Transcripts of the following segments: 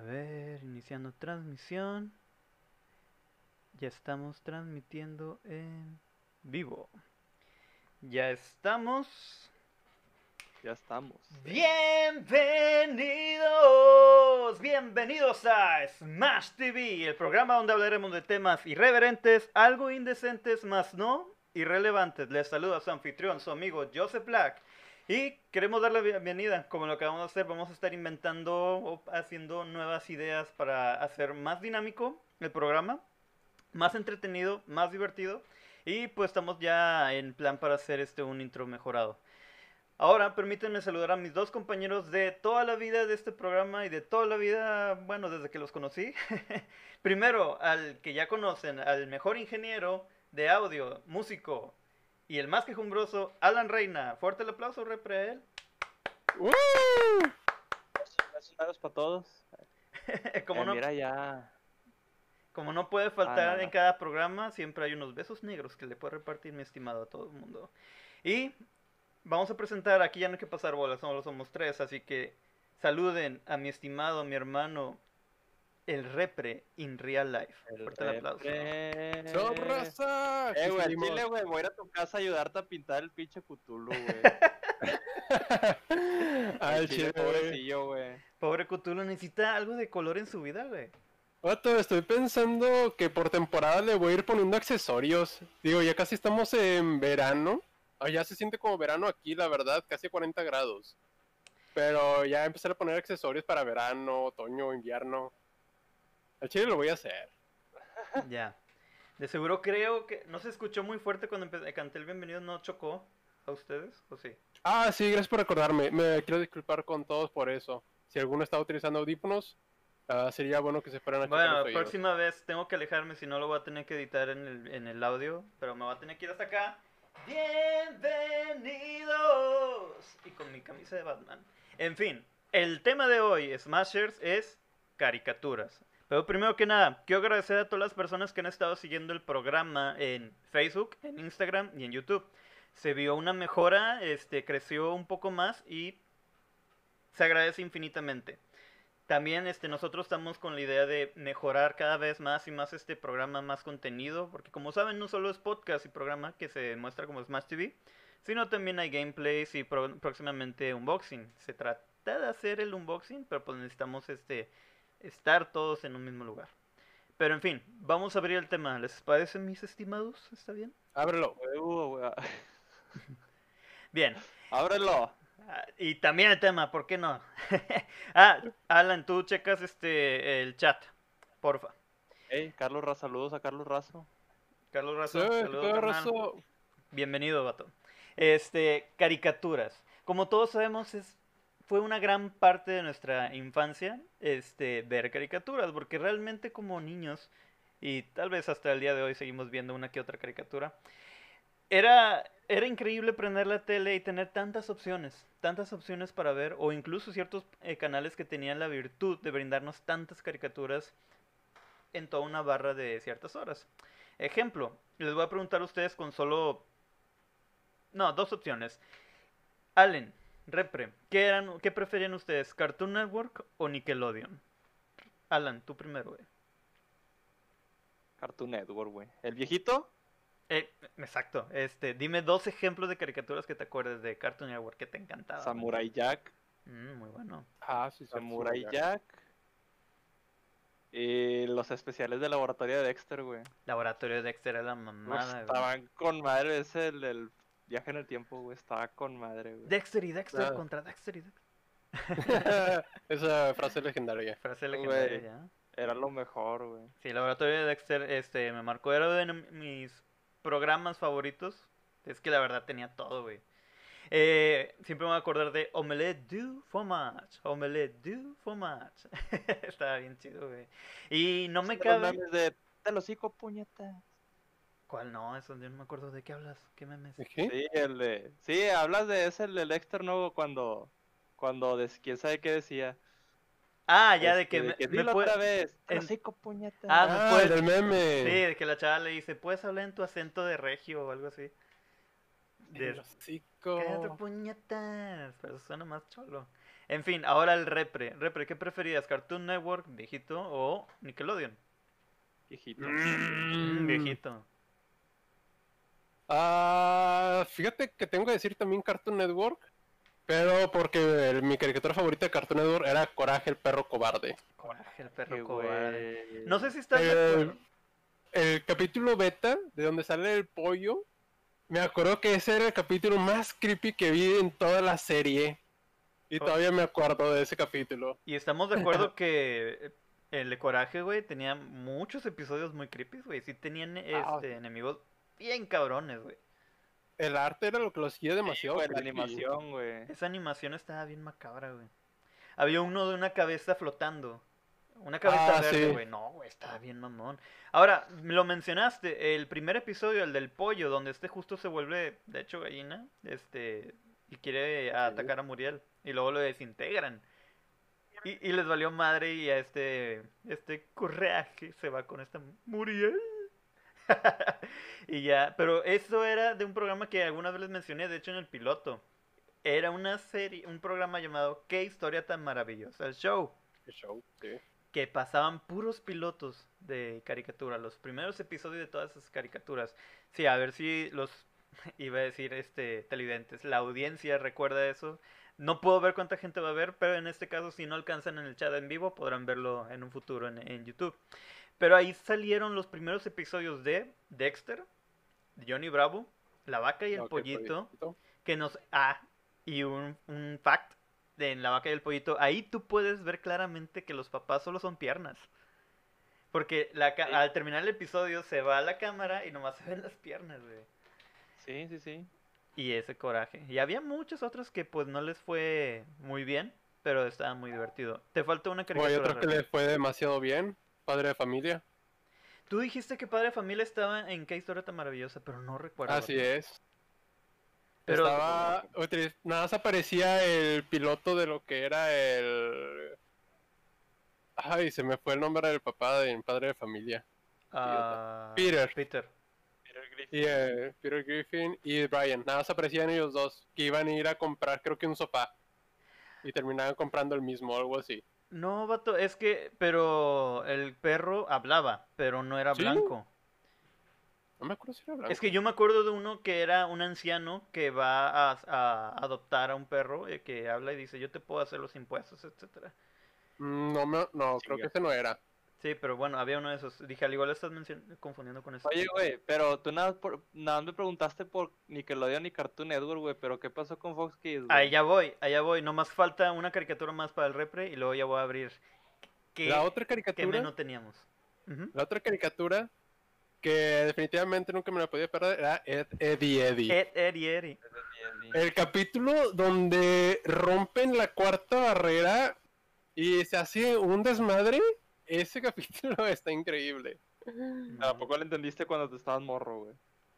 A ver, iniciando transmisión. Ya estamos transmitiendo en vivo. Ya estamos. Ya estamos. Bienvenidos, bienvenidos a Smash TV, el programa donde hablaremos de temas irreverentes, algo indecentes, más no irrelevantes. Les saluda su anfitrión, su amigo Joseph Black. Y queremos darle la bienvenida, como lo que vamos a hacer, vamos a estar inventando o haciendo nuevas ideas para hacer más dinámico el programa, más entretenido, más divertido. Y pues estamos ya en plan para hacer este un intro mejorado. Ahora permítanme saludar a mis dos compañeros de toda la vida de este programa y de toda la vida, bueno, desde que los conocí. Primero, al que ya conocen, al mejor ingeniero de audio, músico y el más quejumbroso, Alan Reina. Fuerte el aplauso, repre a él. ¡Uh! Gracias para todos. como, Eh, no, Mira ya. como no puede faltar Ah, no, en cada programa, siempre hay unos besos negros que le puede repartir mi estimado a todo el mundo. Y vamos a presentar, aquí ya no hay que pasar bolas, solo somos tres, así que saluden a mi estimado, mi hermano, el repre in real life. el Fuerte el aplauso. ¡Sob, raza! Eh, güey, dile, güey, voy a ir a tu casa a ayudarte a pintar el pinche Cthulhu, güey. Al Al chile, chile, güey. pobrecillo, güey. Pobre Cthulhu necesita algo de color en su vida, güey. Vato, estoy pensando que por temporada le voy a ir poniendo accesorios. Digo, ya casi estamos en verano. Ah, ya se siente como verano aquí, la verdad, casi 40 grados. Pero ya empezar a poner accesorios para verano, otoño, invierno. Al chile lo voy a hacer. Ya. De seguro creo que no se escuchó muy fuerte cuando empe- canté el bienvenido, no chocó a ustedes, ¿o sí? Ah, sí, gracias por recordarme. Me quiero disculpar con todos por eso. Si alguno está utilizando audífonos, ah, sería bueno que se fueran a Bueno, la próxima vez tengo que alejarme, si no lo voy a tener que editar en el, en el audio, pero me va a tener que ir hasta acá. Bienvenidos. Y con mi camisa de Batman. En fin, el tema de hoy, Smashers, es caricaturas. Pero primero que nada, quiero agradecer a todas las personas que han estado siguiendo el programa en Facebook, en Instagram y en YouTube. Se vio una mejora, este, creció un poco más y se agradece infinitamente. También este, nosotros estamos con la idea de mejorar cada vez más y más este programa, más contenido, porque como saben, no solo es podcast y programa que se muestra como Smash TV, sino también hay gameplays y próximamente unboxing. Se trata de hacer el unboxing, pero pues necesitamos este, estar todos en un mismo lugar. Pero en fin, vamos a abrir el tema. ¿Les parece, mis estimados? ¿Está bien? Ábrelo. Bien. Ábrelo. Ah, Y también el tema, ¿por qué no? ah, Alan, tú checas este el chat, porfa. Ey, Carlos Razo, saludos a Carlos Razo. Carlos Sí, Razo, ¿qué saludos, razo? Bienvenido, vato. Este, caricaturas. Como todos sabemos, es, fue una gran parte de nuestra infancia este, ver caricaturas, porque realmente como niños, y tal vez hasta el día de hoy seguimos viendo una que otra caricatura, era, era increíble prender la tele y tener tantas opciones, tantas opciones para ver, o incluso ciertos eh, canales que tenían la virtud de brindarnos tantas caricaturas en toda una barra de ciertas horas. Ejemplo, les voy a preguntar a ustedes con solo... No, dos opciones. Allen, Repre, ¿qué, eran, ¿qué preferían ustedes? ¿Cartoon Network o Nickelodeon? Alan, tú primero, güey. Cartoon Network, güey. ¿El viejito? Eh, exacto. Este, dime dos ejemplos de caricaturas que te acuerdes de Cartoon Network que te encantaban. Samurai Jack. Mm, muy bueno. Ah, sí. Samurai Jack. Y los especiales de laboratorio de Dexter, güey. Laboratorio de Dexter era la Uf, mamada. güey. estaban con madre ese el del viaje en el tiempo, güey. Estaba con madre, güey. Dexter y Dexter Ah. contra Dexter y Dexter. Esa frase legendaria. Frase legendaria ya. Era lo mejor, güey. Sí, Laboratorio de Dexter este, me marcó. Era de mis programas favoritos. Es que la verdad tenía todo, güey. Eh, siempre me voy a acordar de Omelette du fromage. Omelette du fromage. Estaba bien chido, güey. Y no me cabe. de los. ¿Cuál no? Eso yo no me acuerdo de qué hablas. ¿Qué memes? ¿De qué? Sí, el de. Sí, hablas de ese, el del Dexter, ¿no? Cuando. Cuando. des- ¿Quién sabe qué decía? Ah, ya de Este, que me, me dilo puede- otra vez. Te en- los hocico, puñetas. Ah, me Ah, del meme. Sí, de que la chava le dice, ¿puedes hablar en tu acento de regio o algo así? De, hocico. Cállate, puñetas. Pero eso suena más cholo. En fin, ahora el repre. Repre, ¿qué preferías? ¿Cartoon Network, viejito, o Nickelodeon? Viejito. Mm, Mm. viejito. Ah, fíjate que tengo que decir también Cartoon Network, pero porque el- mi caricatura favorita de Cartoon Network era Coraje el perro cobarde. Coraje, el Qué perro cobarde. güey. No sé si estás de El, acuerdo. el capítulo beta, de donde sale el pollo, me acuerdo que ese era el capítulo más creepy que vi en toda la serie. Y Oh. todavía me acuerdo de ese capítulo. Y estamos de acuerdo que el de Coraje, güey, tenía muchos episodios muy creepy, güey. Sí tenían Ah. este, enemigos bien cabrones, güey. El arte era lo que lo hacía demasiado. Güey, la animación, güey. Esa animación estaba bien macabra, güey. Había uno de una cabeza flotando. Una cabeza Ah, verde, sí. güey. No, güey, estaba bien mamón. Ahora, lo mencionaste, el primer episodio, el del pollo, donde este justo se vuelve, de hecho, gallina, este, y quiere atacar a Muriel. Y luego lo desintegran. Y, y les valió madre y a este, este coraje se va con esta Muriel. y ya, pero eso era de un programa que alguna vez les mencioné, de hecho en el piloto. Era una serie, un programa llamado Qué historia tan maravillosa, el show, Qué show, sí. que pasaban puros pilotos de caricatura, los primeros episodios de todas esas caricaturas. Sí, a ver si los iba a decir este televidentes, la audiencia recuerda eso. No puedo ver cuánta gente va a ver, pero en este caso si no alcanzan en el chat en vivo podrán verlo en un futuro en, en YouTube. Pero ahí salieron los primeros episodios de Dexter, Johnny Bravo, La vaca y el pollito, pollito. que nos... Ah, y un, un fact de en La vaca y el pollito, ahí tú puedes ver claramente que los papás solo son piernas. Porque la Sí. al terminar el episodio se va a la cámara y nomás se ven las piernas, güey. Sí, sí, sí. Y ese coraje. Y había muchos otros que pues no les fue muy bien, pero estaba muy divertido. Te falta una O hay caricatura. otro que Rebeca. le fue demasiado bien. Padre de familia. Tú dijiste que Padre de Familia estaba en Qué historia tan maravillosa, pero no recuerdo. Así es. Pero Estaba, nada más aparecía el piloto de lo que era el... Ay, se me fue el nombre del papá de padre de familia. ah, Peter. Peter. Peter Griffin. Y eh, Peter Griffin y Brian. Nada más aparecían ellos dos. Que iban a ir a comprar, creo que un sofá. Y terminaban comprando el mismo, algo así. No, vato, es que, pero el perro hablaba, pero no era ¿Sí? blanco. No me acuerdo si era blanco. Es que yo me acuerdo de uno que era un anciano que va a, a adoptar a un perro eh, que habla y dice, yo te puedo hacer los impuestos, etcétera. Mm, No, me- no creo que ese no era. Sí, pero bueno, había uno de esos. Dije, al igual estás mencion- confundiendo con eso. Oye, güey, pero tú nada, más por, nada me preguntaste por Nickelodeon y Cartoon Network, güey, pero ¿qué pasó con Fox Kids, güey? Allá voy, allá voy. Nomás falta una caricatura más para el repre y luego ya voy a abrir. ¿Qué, La otra caricatura... menú teníamos? Ujú. La otra caricatura que definitivamente nunca me la podía perder era Ed, Eddie Eddie. Ed, Ed y Eddie. El capítulo donde rompen la cuarta barrera y se hace un desmadre, ese capítulo está increíble. ¿A poco lo entendiste cuando te estabas morro, güey?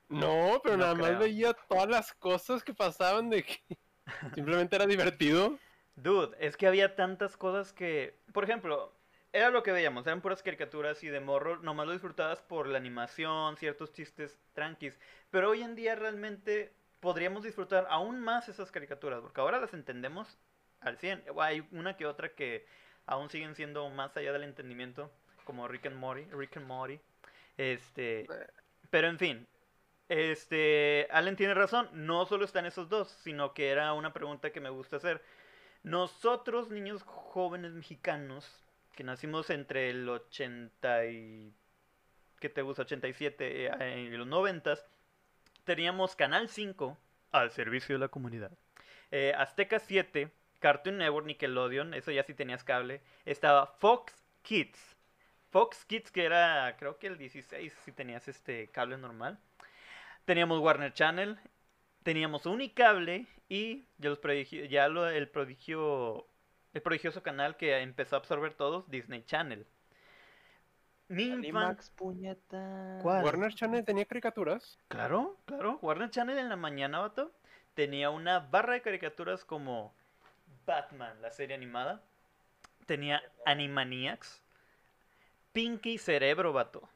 No, pero No nada más veía todas las cosas que pasaban de que simplemente era divertido. Dude, es que había tantas cosas que, por ejemplo, era lo que veíamos, eran puras caricaturas y de morro, nomás lo disfrutabas por la animación, ciertos chistes tranquis, pero hoy en día realmente podríamos disfrutar aún más esas caricaturas, porque ahora las entendemos al 100. Hay una que otra que aún siguen siendo más allá del entendimiento, como Rick and Morty, Rick and Morty. Este, pero en fin, este, Allen tiene razón, no solo están esos dos, sino que era una pregunta que me gusta hacer. Nosotros, niños jóvenes mexicanos, que nacimos entre el 80 y... ¿Qué te gusta? 87 eh, y los 90, teníamos Canal 5 al servicio de la comunidad. Eh, Azteca 7, Cartoon Network, Nickelodeon, eso ya sí tenías cable. Estaba Fox Kids. Fox Kids, que era creo que el 16 si tenías este cable normal. Teníamos Warner Channel, teníamos Unicable y ya, los prodigio- ya lo- el prodigio el prodigioso canal que empezó a absorber todos, Disney Channel. Animax, puñeta. ¿Cuál? Warner Channel tenía caricaturas. Claro, claro. Warner Channel en la mañana, vato, tenía una barra de caricaturas como Batman, la serie animada. Tenía Animaniacs. Pinky Cerebro, vato.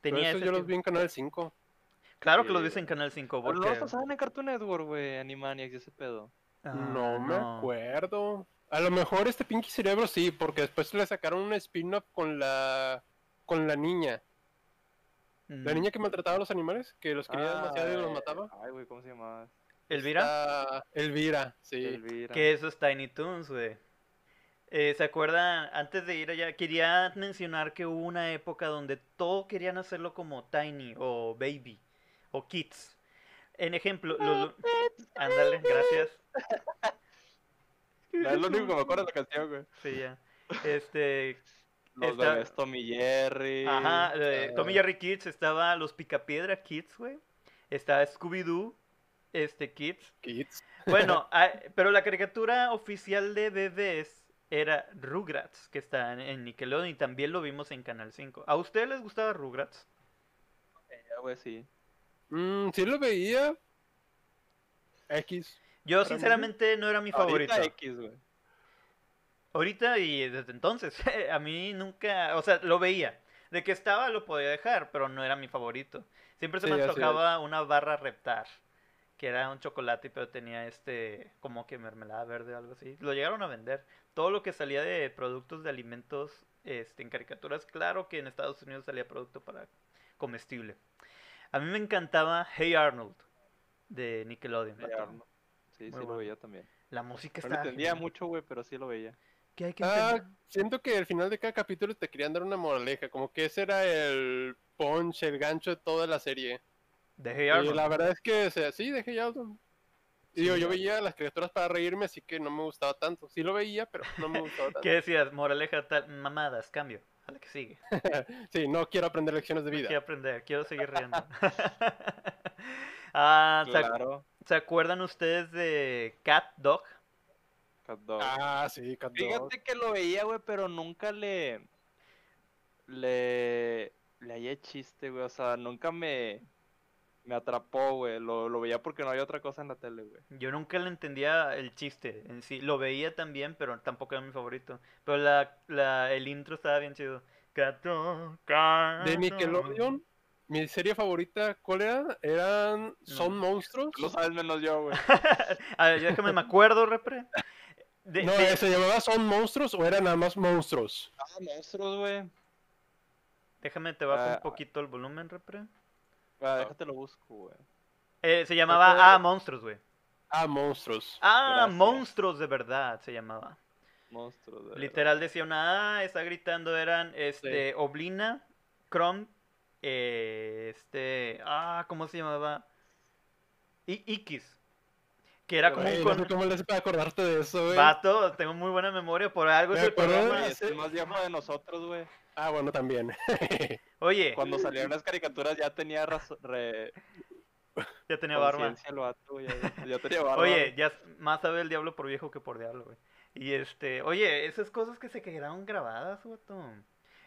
Pero Tenía eso yo los vi en Canal 5. Claro que los ves en Canal 5 Pero no porque... los pasaban en Cartoon Network, güey, Animaniacs y ese pedo. Ah, no me no. acuerdo. A lo mejor este Pinky Cerebro sí, porque después le sacaron un spin-off con la con la niña. La Mm. niña que maltrataba a los animales, que los quería demasiado y los mataba. Ay, güey, ¿cómo se llamaba? Elvira. Ah, Elvira, sí. Elvira. Que eso es Tiny Toons, güey. Eh, ¿Se acuerdan? Antes de ir allá, quería mencionar que hubo una época donde todo querían hacerlo como Tiny o Baby o Kids. En ejemplo, los... Ándale, gracias. No, es lo único que me acuerdo de la canción, güey. Sí, ya. Este, Los Está- bebés Tommy Jerry. ajá, eh, ah, Tommy Jerry Kids, estaba los Picapiedra Kids, güey. Estaba Scooby-Doo, este, Kids. Kids. Bueno, ah, pero la caricatura oficial de bebés era Rugrats, que está en- en Nickelodeon y también lo vimos en Canal 5. ¿A ustedes les gustaba Rugrats? ya, güey, sí. Mm, sí lo veía. X. Yo mí, sinceramente no era mi favorito. Ahorita X, güey. Ahorita y desde entonces, a mí nunca, o sea, lo veía. De que estaba lo podía dejar, pero no era mi favorito. Siempre se Sí, me antojaba una barra reptar, que era un chocolate, pero tenía este, como que mermelada verde o algo así. Lo llegaron a vender. Todo lo que salía de productos de alimentos este, en caricaturas, claro que en Estados Unidos salía producto para comestible. A mí me encantaba Hey Arnold de Nickelodeon. Sí. Arnold. Sí, Muy sí bueno. lo veía también. La música No lo está entendía mucho, güey, pero sí lo veía. ¿Qué hay que Ah, siento que al final de cada capítulo te querían dar una moraleja, como que ese era el punch, el gancho de toda la serie. De Hey Y la verdad es que, o sea, sí, dejé ya. Y digo, yo veía las criaturas para reírme, así que no me gustaba tanto. Sí lo veía, pero no me gustaba tanto. ¿Qué decías? Moraleja tal, mamadas, cambio. A la que sigue. Sí, no quiero aprender lecciones de No vida. Quiero aprender, quiero seguir riendo. ah, ¿se, ac- Claro. se acuerdan ustedes de Cat Dog? Cat Dog. Ah, sí, Cat Dog. Fíjate que lo veía, güey, pero nunca le. Le. Le hallé chiste, güey. O sea, nunca me. Me atrapó, güey. Lo, lo veía porque no había otra cosa en la tele, güey. Yo nunca le entendía el chiste en sí. Lo veía también, pero tampoco era mi favorito. Pero la, la, el intro estaba bien chido. Cat Dog, Cat De. Nickelodeon, mi serie favorita, ¿cuál era? Eran Son Monstruos. Lo sabes menos yo, güey. A ver, déjame me acuerdo, repre. De- No, de- ¿se llamaba Son Monstruos o eran nada más monstruos? Ah, monstruos, güey. Déjame te bajo Ah, un poquito el volumen, repre. Ah, déjate lo busco, güey. Eh, se llamaba Ah, Monstruos, güey. Ah, monstruos. Ah, Gracias. monstruos de verdad se llamaba. Monstruos, de Literal decía una A, está gritando, eran este Oblina, Chrome, eh, este, ah, ¿cómo se llamaba? I X. Que era como un no cómo les para acordarte de eso, güey. Vato, tengo muy buena memoria, por algo Me es el acuerdo programa. verdad. de- Es el más viejo de nosotros, güey. Ah, bueno, también. Oye, Cuando salieron las caricaturas ya tenía razón. Re... ya tenía barba. conciencia el vato, güey, Ya, ya tenía barba. Oye, ya más sabe el diablo por viejo que por diablo, güey. Y este, oye, esas cosas que se quedaron grabadas, vato.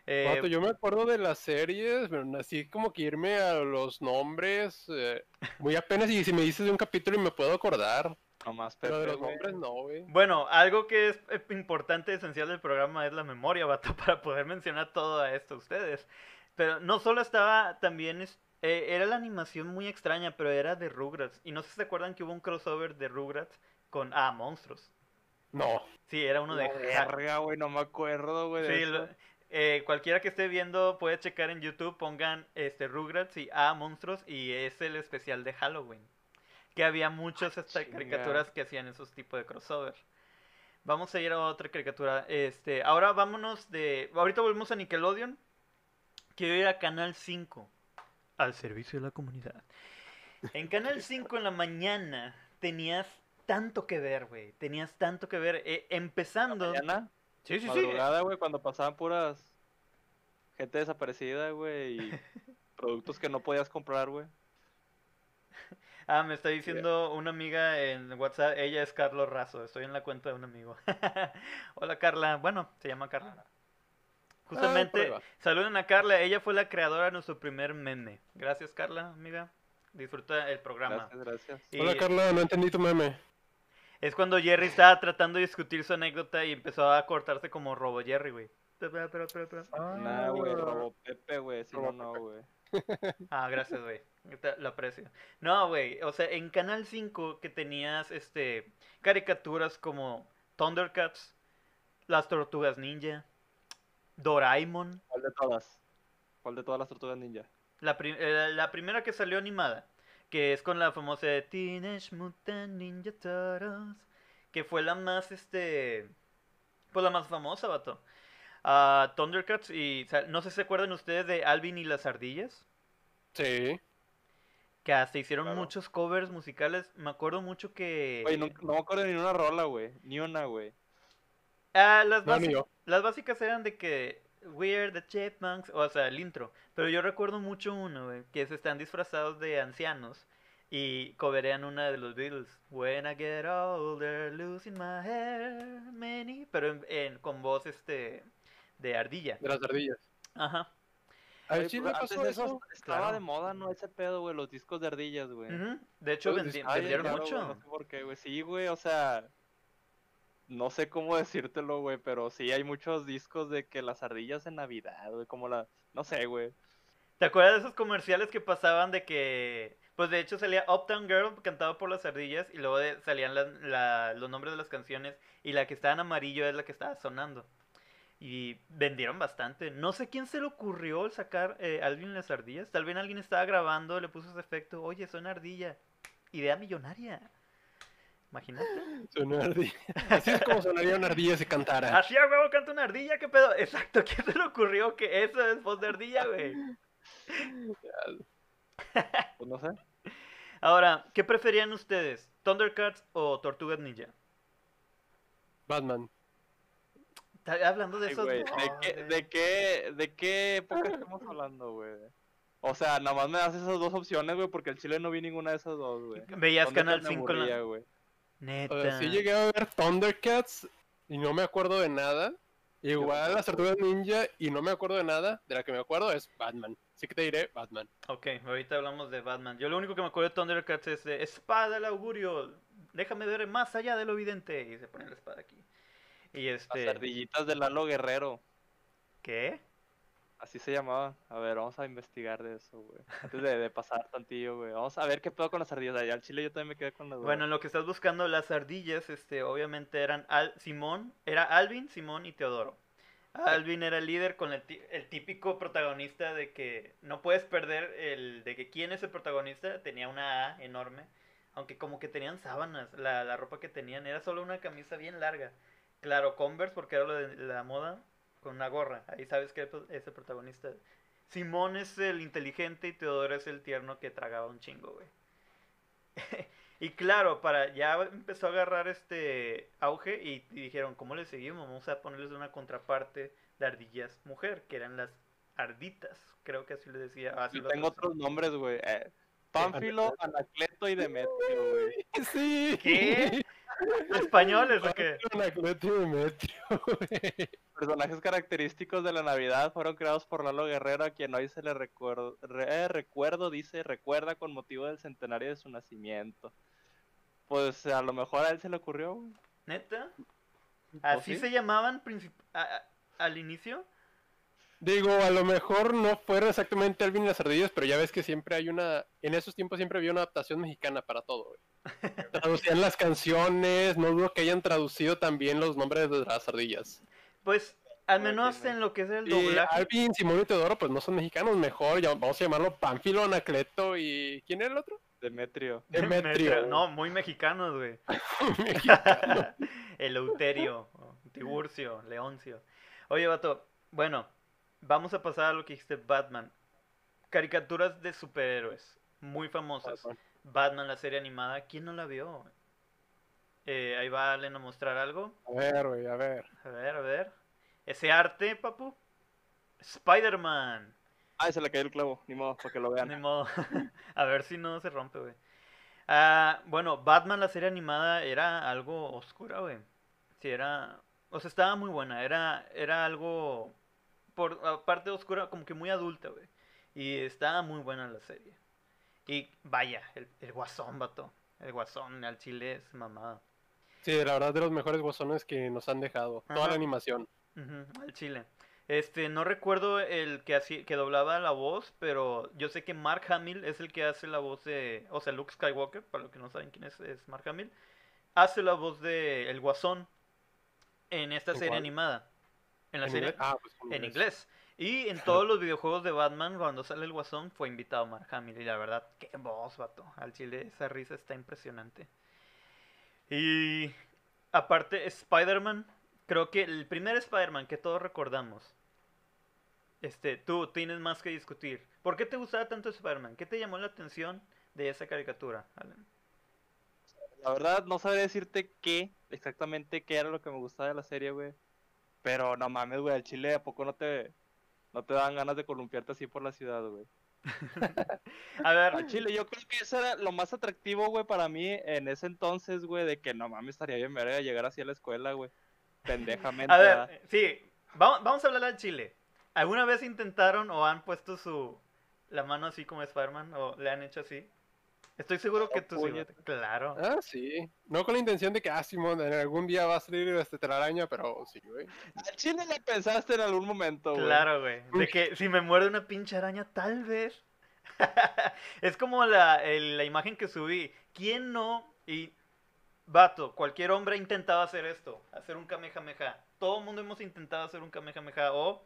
Eh, Vato, yo me acuerdo de las series, pero así como que irme a los nombres, eh, muy apenas, y si me dices de un capítulo y me puedo acordar, Nomás pero de los nombres no, güey. Bueno, algo que es eh, importante, esencial del programa es la memoria, vato, para poder mencionar todo esto a ustedes. Pero no solo estaba, también es- eh, era la animación muy extraña, pero era de Rugrats. Y no sé si se acuerdan que hubo un crossover de Rugrats con, ah, monstruos. No. Sí, era uno de... Verga, güey, no me acuerdo, güey. de Sí, lo- eh, cualquiera que esté viendo puede checar en YouTube, pongan este Rugrats y ah, monstruos y es el especial de Halloween. Que había muchas estas caricaturas que hacían esos tipos de crossover. Vamos a ir a otra caricatura. Este, ahora vámonos de. Ahorita volvemos a Nickelodeon. Quiero ir a Canal 5. Al servicio de la comunidad. En Canal 5 en la mañana tenías tanto que ver, güey. Tenías tanto que ver. eh, empezando. Mañana, Sí, sí, sí. madrugada, güey, cuando pasaban puras gente desaparecida, güey, y productos que no podías comprar, güey. Ah, me está diciendo una amiga en WhatsApp, ella es Carlos Razo, estoy en la cuenta de un amigo. Hola Carla, bueno, se llama Carla. Justamente, prueba. saluden a Carla, ella fue la creadora de nuestro primer meme. Gracias Carla, amiga. Disfruta el programa. Gracias, gracias. Y Hola, Carla, no entendí tu meme. es cuando Jerry estaba tratando de discutir su anécdota y empezó a cortarse como Robo Jerry, güey. Nah, güey, Robo Pepe, güey, si no, güey. Ah, gracias, güey. Lo aprecio. No, güey. O sea, en Canal 5 que tenías este caricaturas como Thundercats, Las Tortugas Ninja. Doraemon. ¿Cuál de todas? ¿Cuál de todas las Tortugas Ninja? La, eh, la primera que salió animada. Que es con la famosa de Teenage Mutant Ninja Turtles. Que fue la más, este... Pues la más famosa, vato. Uh, Thundercats y... no sé si se acuerdan ustedes de Alvin y las ardillas. Sí. Que hasta hicieron muchos covers musicales. Me acuerdo mucho que. Güey, no, me acuerdo ni una rola, güey. Ni una, güey. Ah, las, las básicas eran de que. We're the Chipmunks. O sea, el intro. Pero yo recuerdo mucho uno, güey. Que se están disfrazados de ancianos. Y coverean una de los Beatles. When I get older, losing my hair, many. Pero en, con voz este. De ardilla. De las ardillas. Ajá. A ver, le pasó eso. Estaba de moda, ¿no? Ese pedo, güey, los discos de ardillas, güey. De hecho, vendieron mucho. no sé por qué, güey. Sí, güey, o sea. No sé cómo decírtelo, güey, pero sí hay muchos discos de que las ardillas en Navidad, güey, como la. No sé, güey. ¿Te acuerdas de esos comerciales que pasaban de que. Pues de hecho salía Uptown Girl cantado por las ardillas y luego salían los nombres de las canciones y la que estaba en amarillo es la que estaba sonando. Y vendieron bastante. No sé quién se le ocurrió el sacar eh, Alvin las ardillas. Tal vez alguien estaba grabando, le puso ese efecto. Oye, son ardilla. Idea millonaria. Imagínate. Son ardilla. Así es como sonaría una ardilla si cantara. Así a huevo canta una ardilla, ¿qué pedo? Exacto, ¿quién se le ocurrió que eso es voz de ardilla, güey? pues no sé. Ahora, ¿qué preferían ustedes? ¿Thundercats o Tortugas Ninja? Batman. Hablando de eso. ¿De, qué, ¿De qué, de qué época estamos hablando, güey? O sea, nada más me das esas dos opciones, güey, porque el chile no vi ninguna de esas dos, güey. Veías Canal 5 la... güey. Neta. sí llegué a ver Thundercats y no me acuerdo de nada. Igual las tortugas ninja y no me acuerdo de nada. De la que me acuerdo es Batman. Así que te diré Batman. Ok, ahorita hablamos de Batman. Yo lo único que me acuerdo de Thundercats es de Espada del Augurio. Déjame ver más allá de lo evidente. Y se pone la espada aquí. Y este... Las ardillitas de Lalo Guerrero. ¿Qué? Así se llamaba. A ver, vamos a investigar de eso, güey. Antes de, pasar tantillo, güey. Vamos a ver qué pedo con las ardillas. Allá al chile yo también me quedé con las Bueno, en lo que estás buscando, las ardillas, este, obviamente eran Al Simón, era Alvin, Simón y Teodoro. Alvin era el líder con el, el, típico protagonista de que no puedes perder el de que quién es el protagonista. Tenía una A enorme. Aunque como que tenían sábanas. La, la ropa que tenían era solo una camisa bien larga. Claro, Converse, porque era lo de la moda, con una gorra. Ahí sabes que es el protagonista. Simón es el inteligente y Teodoro es el tierno que tragaba un chingo, güey. y claro, para ya empezó a agarrar este auge y, dijeron, ¿cómo le seguimos? Vamos a ponerles una contraparte de ardillas mujer, que eran las arditas. Creo que así le decía. Así tengo otros nombres, güey. Eh, Pánfilo, Anacleto y Demetrio, güey. Sí. ¿Qué? ¿Españoles o qué? Personajes característicos de la Navidad fueron creados por Lalo Guerrero, a quien hoy se le recuerdo, eh, recuerdo, dice, recuerda con motivo del centenario de su nacimiento. Pues a lo mejor a él se le ocurrió. ¿Neta? ¿Así se llamaban al inicio? Digo, a lo mejor no fueron exactamente Alvin y las ardillas, pero ya ves que siempre hay una. En esos tiempos siempre había una adaptación mexicana para todo, güey. Traducían las canciones, no dudo que hayan traducido también los nombres de las ardillas. Pues, al menos en lo que es el doblaje. Alvin, Simón y Teodoro, pues no son mexicanos, mejor vamos a llamarlo Pánfilo, Anacleto y. ¿Quién era el otro? Demetrio. Demetrio. No, muy mexicanos, güey. Eleuterio, Tiburcio, Leoncio. Oye, vato, bueno, vamos a pasar a lo que dijiste Batman. Caricaturas de superhéroes, muy famosas. Batman, la serie animada, ¿quién no la vio? Eh, ahí va a mostrar algo. A ver, güey, a ver. A ver, a ver. Ese arte, papu. Spider-Man. Ah, se le cayó el clavo, ni modo, para que lo vean. Ni modo. a ver si no se rompe, güey. Ah, bueno, Batman, la serie animada, era algo oscura, güey. Sí, era. O sea, estaba muy buena. Era, era algo. Por parte oscura, como que muy adulta, güey. Y estaba muy buena la serie. Y vaya, el, el guasón, vato. El guasón al chile es mamada. Sí, la verdad de los mejores guasones que nos han dejado. Toda la animación. al chile. Este, no recuerdo el que así, que doblaba la voz, pero yo sé que Mark Hamill es el que hace la voz de, o sea, Luke Skywalker, para los que no saben quién es, es Mark Hamill, hace la voz de El Guasón. en esta ¿En serie cuál? animada. En la ¿En serie inglés? Ah, pues en inglés. Y en todos los videojuegos de Batman, cuando sale el Guasón, fue invitado Mark Hamill. Y la verdad, qué voz, vato. Al chile, esa risa está impresionante. Y aparte, Spider-Man, creo que el primer Spider-Man que todos recordamos. Este, tú tienes más que discutir. ¿Por qué te gustaba tanto Spider-Man? ¿Qué te llamó la atención de esa caricatura, Alan? La verdad, no sabría decirte qué, exactamente qué era lo que me gustaba de la serie, güey. Pero no mames, güey, al chile, ¿a poco no te, no te dan ganas de columpiarte así por la ciudad, güey? A ver, Al chile, yo creo que eso era lo más atractivo, güey, para mí en ese entonces, güey, de que no mames, estaría bien verga llegar así a la escuela, güey. Pendejamente. A ¿verdad? ver, sí, vamos, vamos a hablar al chile. ¿Alguna vez intentaron o han puesto su la mano así como Spider-Man o le han hecho así? Estoy seguro que tú sí. puñeta. vato. Claro. Ah, sí. No con la intención de que, ah, Simón, en algún día va a salir este telaraña, pero sí, güey. Al chile le pensaste en algún momento, güey. Claro, güey. De que si me muerde una pinche araña, tal vez. es como la, el- la imagen que subí. ¿Quién no? Y, vato, cualquier hombre ha intentado hacer esto. Hacer un kamehameha. Todo el mundo hemos intentado hacer un kamehameha o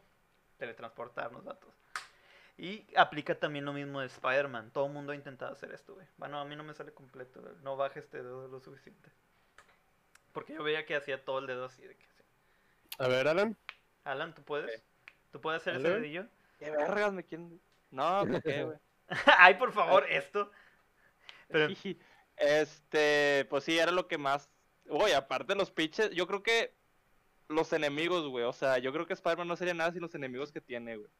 teletransportarnos, vatos. Y aplica también lo mismo de Spider-Man. Todo el mundo ha intentado hacer esto, güey. Bueno, a mí no me sale completo. güey. No baje este dedo lo suficiente. Porque yo veía que hacía todo el dedo así de que... A ver, Alan. Alan, ¿tú puedes? ¿Tú puedes hacer ese dedillo? ¿Qué vergas me quieren? No, ¿por qué, güey? Ay, por favor, esto. Pero- Este, pues sí, era lo que más. Oye, aparte de los pitches, yo creo que los enemigos, güey. O sea, yo creo que Spider-Man no sería nada sin los enemigos que tiene, güey.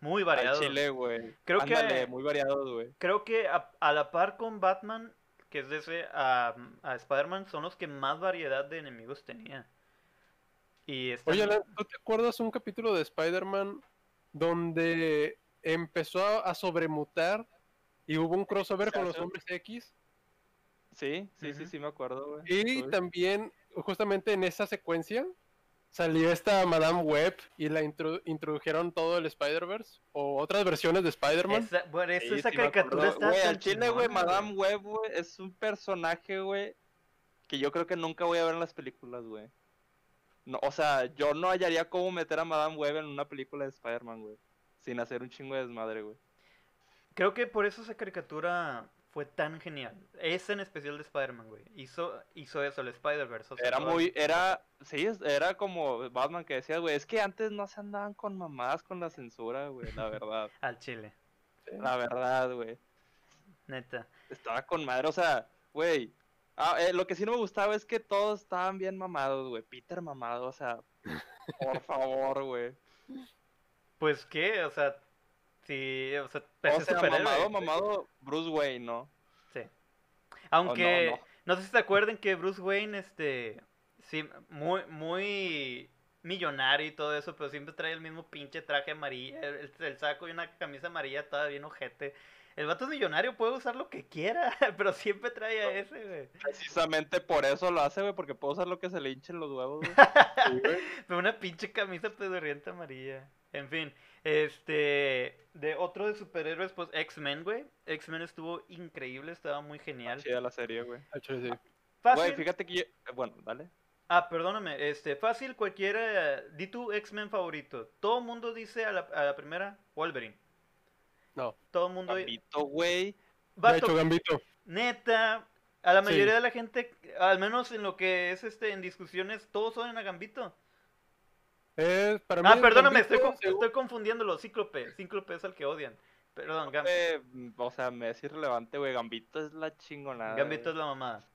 Muy Al variado. chile, güey. Creo que- muy variados, güey. Creo que a, a la par con Batman, que es de ese, a, a Spider-Man, son los que más variedad de enemigos tenía. Y están- Oye, ¿tú te acuerdas un capítulo de Spider-Man donde empezó a, a sobremutar y hubo un crossover con los hombres X? Sí, sí, sí, sí, me acuerdo, güey. Y Uy. también, justamente en esa secuencia, salió esta Madame Web y la intro- introdujeron todo el Spider-Verse o otras versiones de Spider-Man. esa, bueno, eso- Sí, esa sí caricatura está Güey, al chile, güey, Madame Web, güey, es un personaje, güey, que yo creo que nunca voy a ver en las películas, güey. No, o sea, yo no hallaría cómo meter a Madame Web en una película de Spider-Man, güey. Sin hacer un chingo de desmadre, güey. Creo que por eso esa caricatura fue tan genial. Esa en especial de Spider-Man, güey. Hizo, hizo eso, el Spider-Verse. o sea, Era muy, era, sí, era como Batman que decía, güey, es que antes no se andaban con mamadas con la censura, güey, la verdad. Al chile, la verdad, güey. neta. Estaba con madre, o sea, güey. Ah, eh, lo que sí no me gustaba es que todos estaban bien mamados, güey. Peter mamado, o sea, por favor, güey. Pues qué, o sea, sí, o sea, O ese sea, superhéroe, mamado, mamado, Bruce Wayne, ¿no? Sí. O Aunque, Oh, no, no, sé si se acuerdan que Bruce Wayne, este, sí, muy, muy millonario y todo eso, pero siempre trae el mismo pinche traje amarillo, el, el saco y una camisa amarilla toda bien ojete. El vato es millonario, puede usar lo que quiera, pero siempre trae a ese, güey. Precisamente por eso lo hace, güey, porque puede usar lo que se le hinchen los huevos, güey. Sí, güey. Pero una pinche camisa pedorrienta amarilla. En fin, este, de otro de superhéroes, pues X-Men, güey. X-Men estuvo increíble, estaba muy genial. Chida la serie, güey. Ah, sí. Fácil. Güey, fíjate que yo... Bueno, dale. Ah, perdóname, este, fácil, cualquiera, di tu X-Men favorito. Todo el mundo dice a la, a la primera Wolverine. No. Todo el mundo... Gambito, güey. De Vato, hecho, Gambito. neta, a la Sí. mayoría de la gente, al menos en lo que es este en discusiones, todos son a Gambito. Es, para mí Ah, es perdóname, Gambito, estoy, con- estoy confundiéndolo, Cíclope. Cíclope es el que odian. Perdón, Gam- Güey, mm, o sea, me es irrelevante, güey. Gambito es la chingonada. Gambito es la mamada.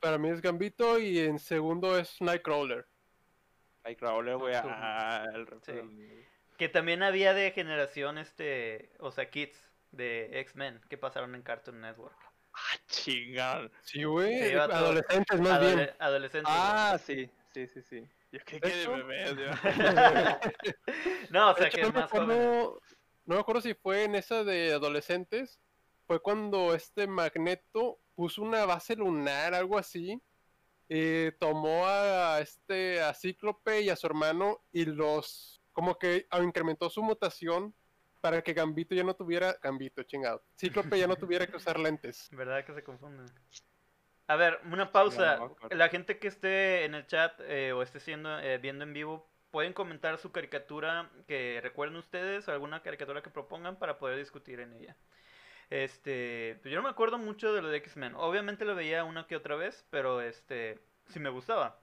Para mí es Gambito y en segundo es Nightcrawler. Nightcrawler, güey. Ah, el Sí. Que también había de generación, este, o sea, kids de X-Men que pasaron en Cartoon Network. Ah, chinga. Sí, güey. Adolescentes más Adole- bien. Adolescentes. Ah, sí, sí, sí, sí. Yo que de no, o De sea, hecho, que no, es me más acuerdo, no me acuerdo si fue en esa de adolescentes. Fue cuando este Magneto puso una base lunar, algo así. eh, tomó a este a Cíclope y a su hermano y los como que ah, incrementó su mutación para que Gambito ya no tuviera Gambito chingado. Cíclope ya no tuviera que usar lentes. ¿Verdad que se confunden? A ver, una pausa. La gente que esté en el chat eh, o esté siendo, eh, viendo en vivo, pueden comentar su caricatura que recuerden ustedes, alguna caricatura que propongan para poder discutir en ella. Este, pues yo no me acuerdo mucho de lo de X-Men. Obviamente lo veía una que otra vez, pero este, sí me gustaba.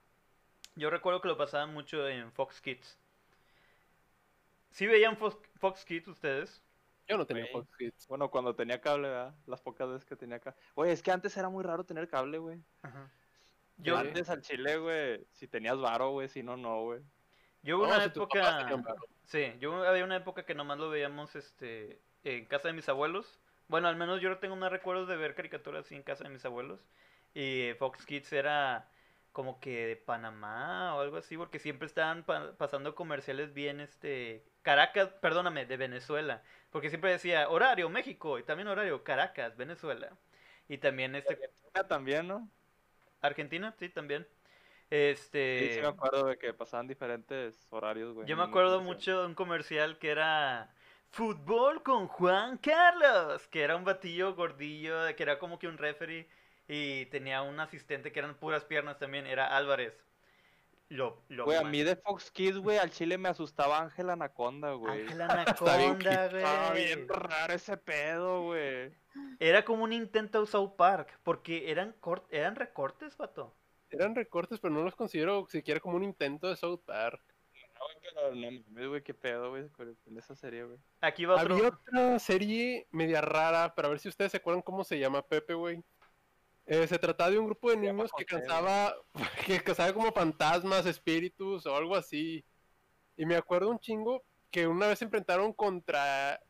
Yo recuerdo que lo pasaban mucho en Fox Kids. ¿Sí veían Fox, Fox Kids ustedes? Yo no tenía. Fox Kids. Bueno, cuando tenía cable, ¿verdad? Las pocas veces que tenía cable. Oye, es que antes era muy raro tener cable, güey. Yo, Sí. Antes al chile, güey, si tenías varo, güey, si no, no, güey. yo hubo No, una si época... Sí, yo había una época que nomás lo veíamos este en casa de mis abuelos. Bueno, al menos yo tengo más recuerdos de ver caricaturas así en casa de mis abuelos. Y Fox Kids era como que de Panamá o algo así, porque siempre estaban pa- pasando comerciales bien, este, Caracas, perdóname, de Venezuela. Porque siempre decía horario México y también horario Caracas, Venezuela. Y también este, Ah, También, ¿no? Argentina, sí, también. Sí, Este... sí me acuerdo de que pasaban diferentes horarios, güey. Yo me acuerdo mucho de un comercial que era Fútbol con Juan Carlos, que era un batillo gordillo, que era como que un referee y tenía un asistente que eran puras piernas también, era Álvarez. Lo, lo Güey, a mí de Fox Kids, güey, al chile me asustaba Ángel Anaconda, güey. Ángel Está bien Anaconda, Estaba güey. bien raro ese pedo, güey. Era como un intento de South Park, porque eran cort- eran recortes, vato. Eran recortes, pero no los considero siquiera como un intento de South Park. No, güey, pero no güey, qué pedo, güey, con con esa serie, güey. Aquí va otro. Había otra serie media rara, pero a ver si ustedes se acuerdan cómo se llama Pepe, güey. Eh, se trataba de un grupo de niños que cazaba, que cazaba como fantasmas, espíritus o algo así. Y me acuerdo un chingo que una vez se enfrentaron contra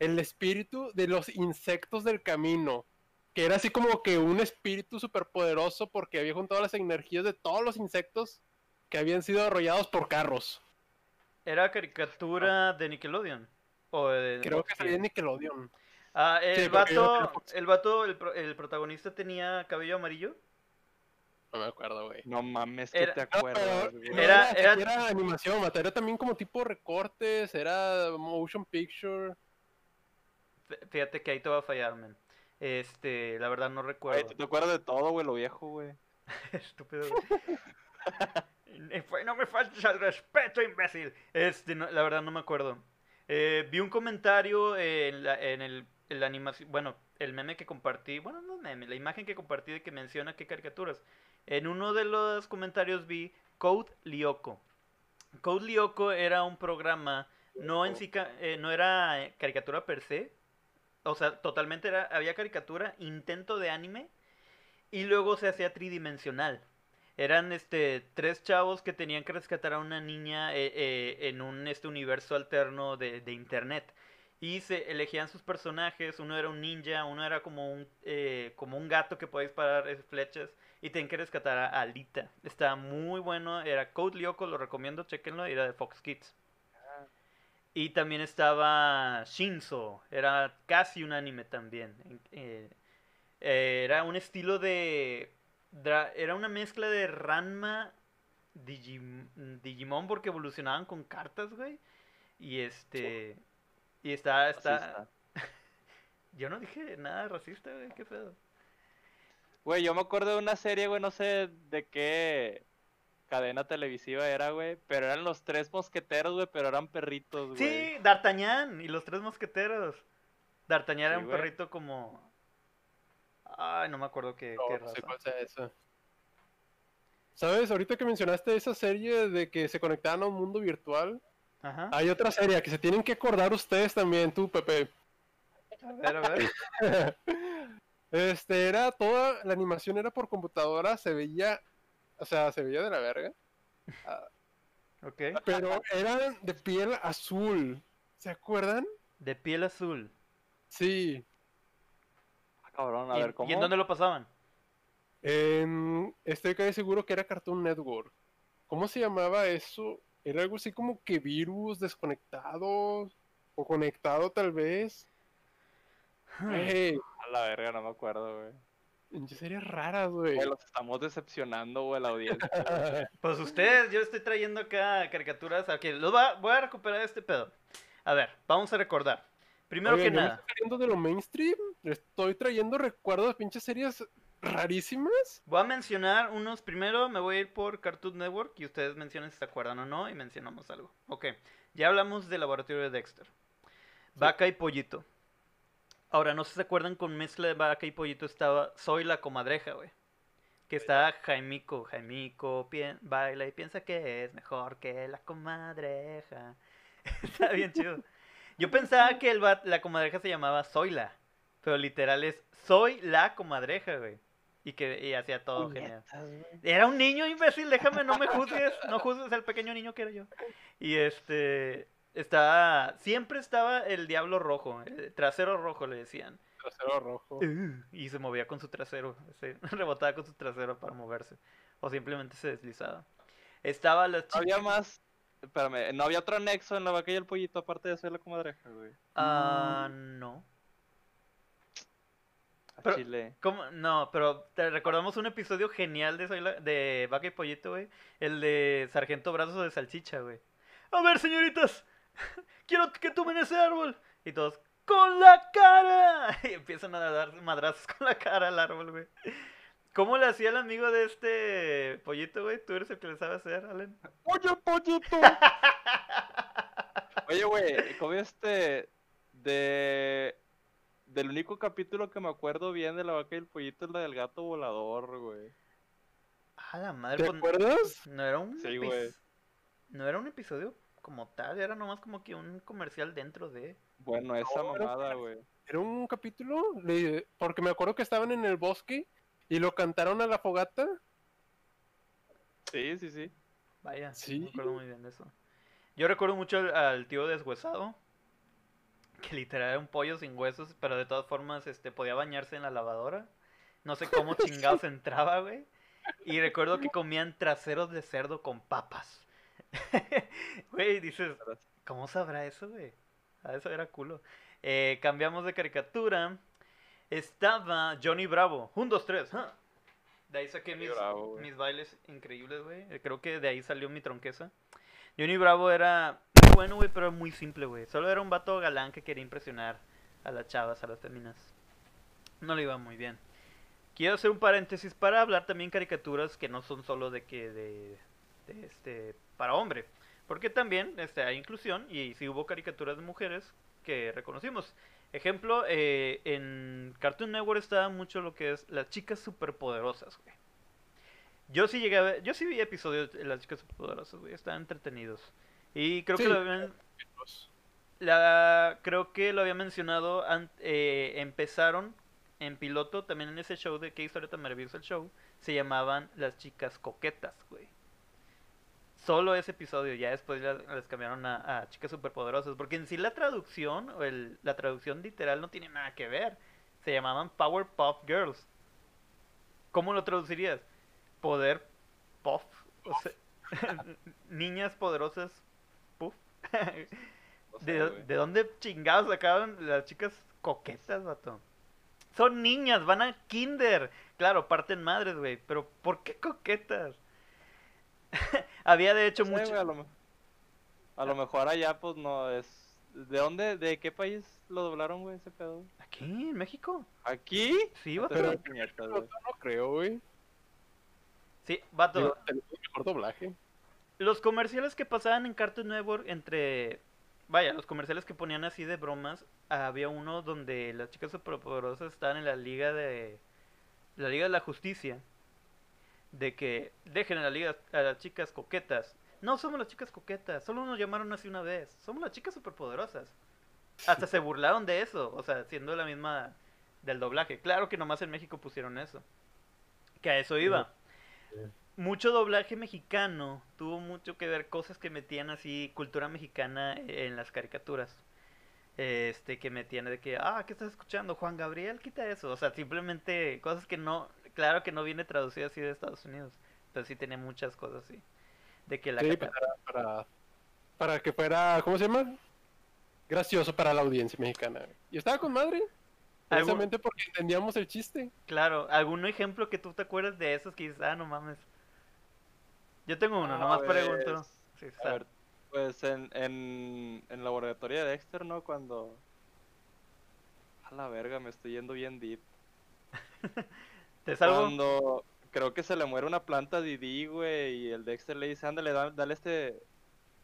el espíritu de los insectos del camino. Que era así como que un espíritu superpoderoso porque había juntado las energías de todos los insectos que habían sido arrollados por carros. Era caricatura de Nickelodeon. O de Creo que salía Kids. Nickelodeon. Ah, el Sí, vato, el vato, el, pro- el protagonista tenía cabello amarillo. No me acuerdo, güey. No mames, que Era- te pero acuerdas, no güey. Era- era, animación, Mata, era también como tipo recortes, era motion picture. Fíjate que ahí te va a fallar, man. Este, la verdad no Güey, recuerdo. tú te acuerdas de todo, güey, lo viejo, güey. Estúpido. Fue- no me faltes al respeto, imbécil. Este, no- la verdad no me acuerdo. Eh, vi un comentario en, la, en el la animación, bueno, el meme que compartí, bueno, no meme, la imagen que compartí de que menciona qué caricaturas. En uno de los comentarios vi Code Lyoko. Code Lyoko era un programa, no en sí, eh, no era eh, caricatura per se, o sea, totalmente era, había caricatura, intento de anime, y luego se hacía tridimensional. Eran este tres chavos que tenían que rescatar a una niña eh, en un este universo alterno de, de internet. Y se elegían sus personajes, uno era un ninja, uno era como un eh, como un gato que podía disparar eh, flechas y tenían que rescatar a Alita. Estaba muy bueno, era Code Lyoko, lo recomiendo, chequenlo, era de Fox Kids. Y también estaba Shinzo, era casi un anime también. eh, eh, era un estilo de... Era una mezcla de Ranma, Digim- Digimon, porque evolucionaban con cartas, güey. Y este... Y está... está. Yo no dije nada racista, güey, qué pedo. Güey, yo me acuerdo de una serie, güey, no sé de qué cadena televisiva era, güey, pero eran los tres mosqueteros, güey, pero eran perritos, güey. Sí, D'Artagnan y los tres mosqueteros. D'Artagnan era un güey. perrito como... Ay, no me acuerdo qué, No, qué no sé cuál sea esa. ¿Sabes? Ahorita que mencionaste esa serie de que se conectaban a un mundo virtual, Ajá. hay otra serie que se tienen que acordar ustedes también, tú, Pepe. A ver, a ver. Este, era toda, la animación era por computadora, se veía, o sea, se veía de la verga, Ok. pero eran de piel azul, ¿se acuerdan? De piel azul. Sí, Ah, cabrón, a ¿Y, ver, ¿cómo? ¿Y en dónde lo pasaban? en, estoy casi seguro que era Cartoon Network. ¿Cómo se llamaba eso? Era algo así como que virus desconectado, o conectado tal vez. Hmm. Ey, A la verga, no me acuerdo, güey. series raras, güey. Los estamos decepcionando, güey, la audiencia. Pues ustedes, yo estoy trayendo acá caricaturas. Aquí, los va- voy a recuperar este pedo. A ver, vamos a recordar. Primero que nada. estoy saliendo de lo mainstream, estoy trayendo recuerdos de pinches series rarísimas. Voy a mencionar unos. Primero me voy a ir por Cartoon Network y ustedes mencionen si se acuerdan o no y mencionamos algo. Ok, ya hablamos del laboratorio de Dexter. Vaca y pollito. Ahora, no sé si se acuerdan con mezcla de vaca y pollito estaba Soy la comadreja, güey. Que está Jaimico, Jaimico baila y piensa que es mejor que la comadreja. está bien chido. Yo pensaba que el la comadreja se llamaba Soyla, pero literal es Soy la comadreja, güey. Y que y hacía todo genial. Era un niño imbécil, déjame, no me juzgues, no juzgues al pequeño niño que era yo. Y este, estaba, siempre estaba el diablo rojo, el trasero rojo le decían. Trasero rojo. Y se movía con su trasero, se rebotaba con su trasero para moverse. O simplemente se deslizaba. Estaba la chica... había más. Espérame, no había otro anexo en la vaca y el pollito aparte de ser la comadreja, güey. Ah, no. A Pero- Chile. ¿Cómo? No, pero te recordamos un episodio genial de, Soy la- de Vaca y Pollito, güey. El de Sargento Brazos de Salchicha, güey. A ver, señoritas, quiero que tomen ese árbol. Y todos, ¡con la cara! Y empiezan a dar madrazos con la cara al árbol, güey. ¿Cómo le hacía el amigo de este pollito, güey? ¿Tú eres el que le sabe hacer, Allen? ¡Oye, pollito! Oye, güey, ¿cómo este de del único capítulo que me acuerdo bien de la vaca y el pollito es la del gato volador, güey. A la madre, ¿Te pues, acuerdas? no era un Sí, epis- güey. No era un episodio como tal, era nomás como que un comercial dentro de... Bueno, esa No, mamada, güey. Era un capítulo, porque me acuerdo que estaban en el bosque y lo cantaron a la fogata. Sí, sí, sí. Vaya, Sí. me acuerdo muy bien de eso. Yo recuerdo mucho al, al tío deshuesado, que literal era un pollo sin huesos, pero de todas formas este, podía bañarse en la lavadora. No sé cómo chingados entraba, güey. Y recuerdo que comían traseros de cerdo con papas. Güey, dices, ¿cómo sabrá eso, güey? A eso era culo. Eh, cambiamos de caricatura. Estaba Johnny Bravo. Un, dos, tres. ¡ah! De ahí saqué mis, Bravo, mis bailes increíbles, güey. Creo que de ahí salió mi tronqueza. Johnny Bravo era bueno, güey, pero muy simple, güey. Solo era un vato galán que quería impresionar a las chavas, a las feminas. No le iba muy bien. Quiero hacer un paréntesis para hablar también caricaturas que no son solo de que de, de, este para hombre, porque también este hay inclusión y sí hubo caricaturas de mujeres que reconocimos. Ejemplo, eh, en Cartoon Network estaba mucho lo que es las chicas superpoderosas, güey. Yo sí llegué a ver, yo sí vi episodios de las chicas superpoderosas, güey, estaban entretenidos. Y creo Sí. que lo habían, la, creo que lo había mencionado, an- eh, empezaron en piloto también en ese show de Qué historia tan maravillosa el show, se llamaban las chicas coquetas, güey. Solo ese episodio, ya después la- las cambiaron a, a chicas superpoderosas, porque en sí la traducción, o el, la traducción literal no tiene nada que ver. Se llamaban Powerpuff Girls. ¿Cómo lo traducirías? Poder Puff. O sea, niñas poderosas. No sé, ¿De, de dónde chingados sacaron las chicas coquetas, vato? Son niñas, van a kinder. Claro, parten madres, güey. Pero ¿por qué coquetas? Había de hecho No sé, mucho... a, lo, me- a lo mejor allá, pues no es. ¿De dónde? ¿De qué país lo doblaron, güey, ese pedo? ¿Aquí? ¿En México? ¿Aquí? Sí, No vato. Pero- No, creo, güey. Sí, vato. Digo, el mejor doblaje. Los comerciales que pasaban en Cartoon Network entre... Vaya, los comerciales que ponían así de bromas, había uno donde las chicas superpoderosas estaban en la liga de... La liga de la justicia. De que dejen a la liga a las chicas coquetas. No somos las chicas coquetas, solo nos llamaron así una vez. Somos las chicas superpoderosas. Hasta se burlaron de eso, o sea, siendo la misma del doblaje. Claro que nomás en México pusieron eso. Que a eso iba. Mucho doblaje mexicano tuvo mucho que ver cosas que metían así cultura mexicana en las caricaturas. Este, que metían de que, ah, ¿qué estás escuchando? Juan Gabriel, quita eso. O sea, simplemente cosas que no, claro que no viene traducido así de Estados Unidos. Pero sí tenía muchas cosas así. De que la Sí, para, para, para que fuera, ¿cómo se llama? Gracioso para la audiencia mexicana. Y estaba con madre. ¿Algún- Precisamente porque entendíamos el chiste. Claro, ¿algún ejemplo que tú te acuerdas de esos que dices, ah, no mames? Yo tengo uno, Ah, nomás pues, pregunto. Sí, A ver, pues en, en, en laboratorio de Dexter, ¿no? Cuando... A la verga, me estoy yendo bien deep. ¿Te salvo? Cuando creo que se le muere una planta a Didi, güey, y el Dexter le dice, ándale, da- dale este,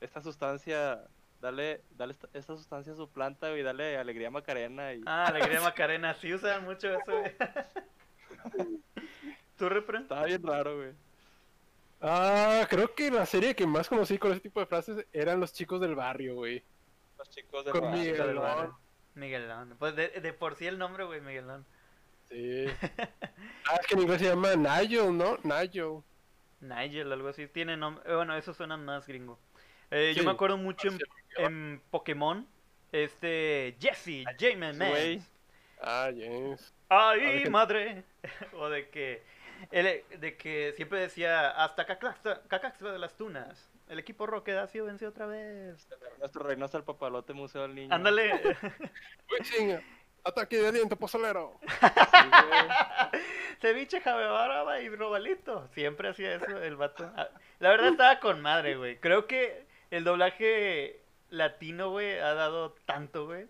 esta sustancia, dale, dale esta, esta sustancia a su planta, güey, dale alegría a Macarena y Ah, Alegría Macarena, sí usan mucho eso, güey. ¿Tú, Repre? estaba bien raro, güey. Ah, creo que la serie que más conocí con ese tipo de frases eran los chicos del barrio, güey. Los chicos de Con barrio. Del Miguelón. barrio. Miguelón. Pues de, de por sí el nombre, güey, Miguelón. Sí. ah, es que en inglés se llama Nigel, ¿no? Nigel. Nigel, algo así. Tiene nombre. Bueno, eso suena más gringo. Eh, Yo me acuerdo mucho en, Pokémon. Este. Jesse, James. Man. Ah, James. ¡Ay, Virgen. madre! o de que. Él- de que siempre decía hasta Cacaxtla, Cacaxtla de las Tunas. El equipo Rocket ha sido vencido otra vez. Nuestro Reynoso el Papalote Museo del Niño. Ándale. Ataque de aliento pozolero. Sí, güey. Ceviche, jabebaraba y robalito. Siempre hacía eso el vato. Ah, La verdad estaba con madre, güey. Creo que el doblaje latino, güey, ha dado tanto, güey.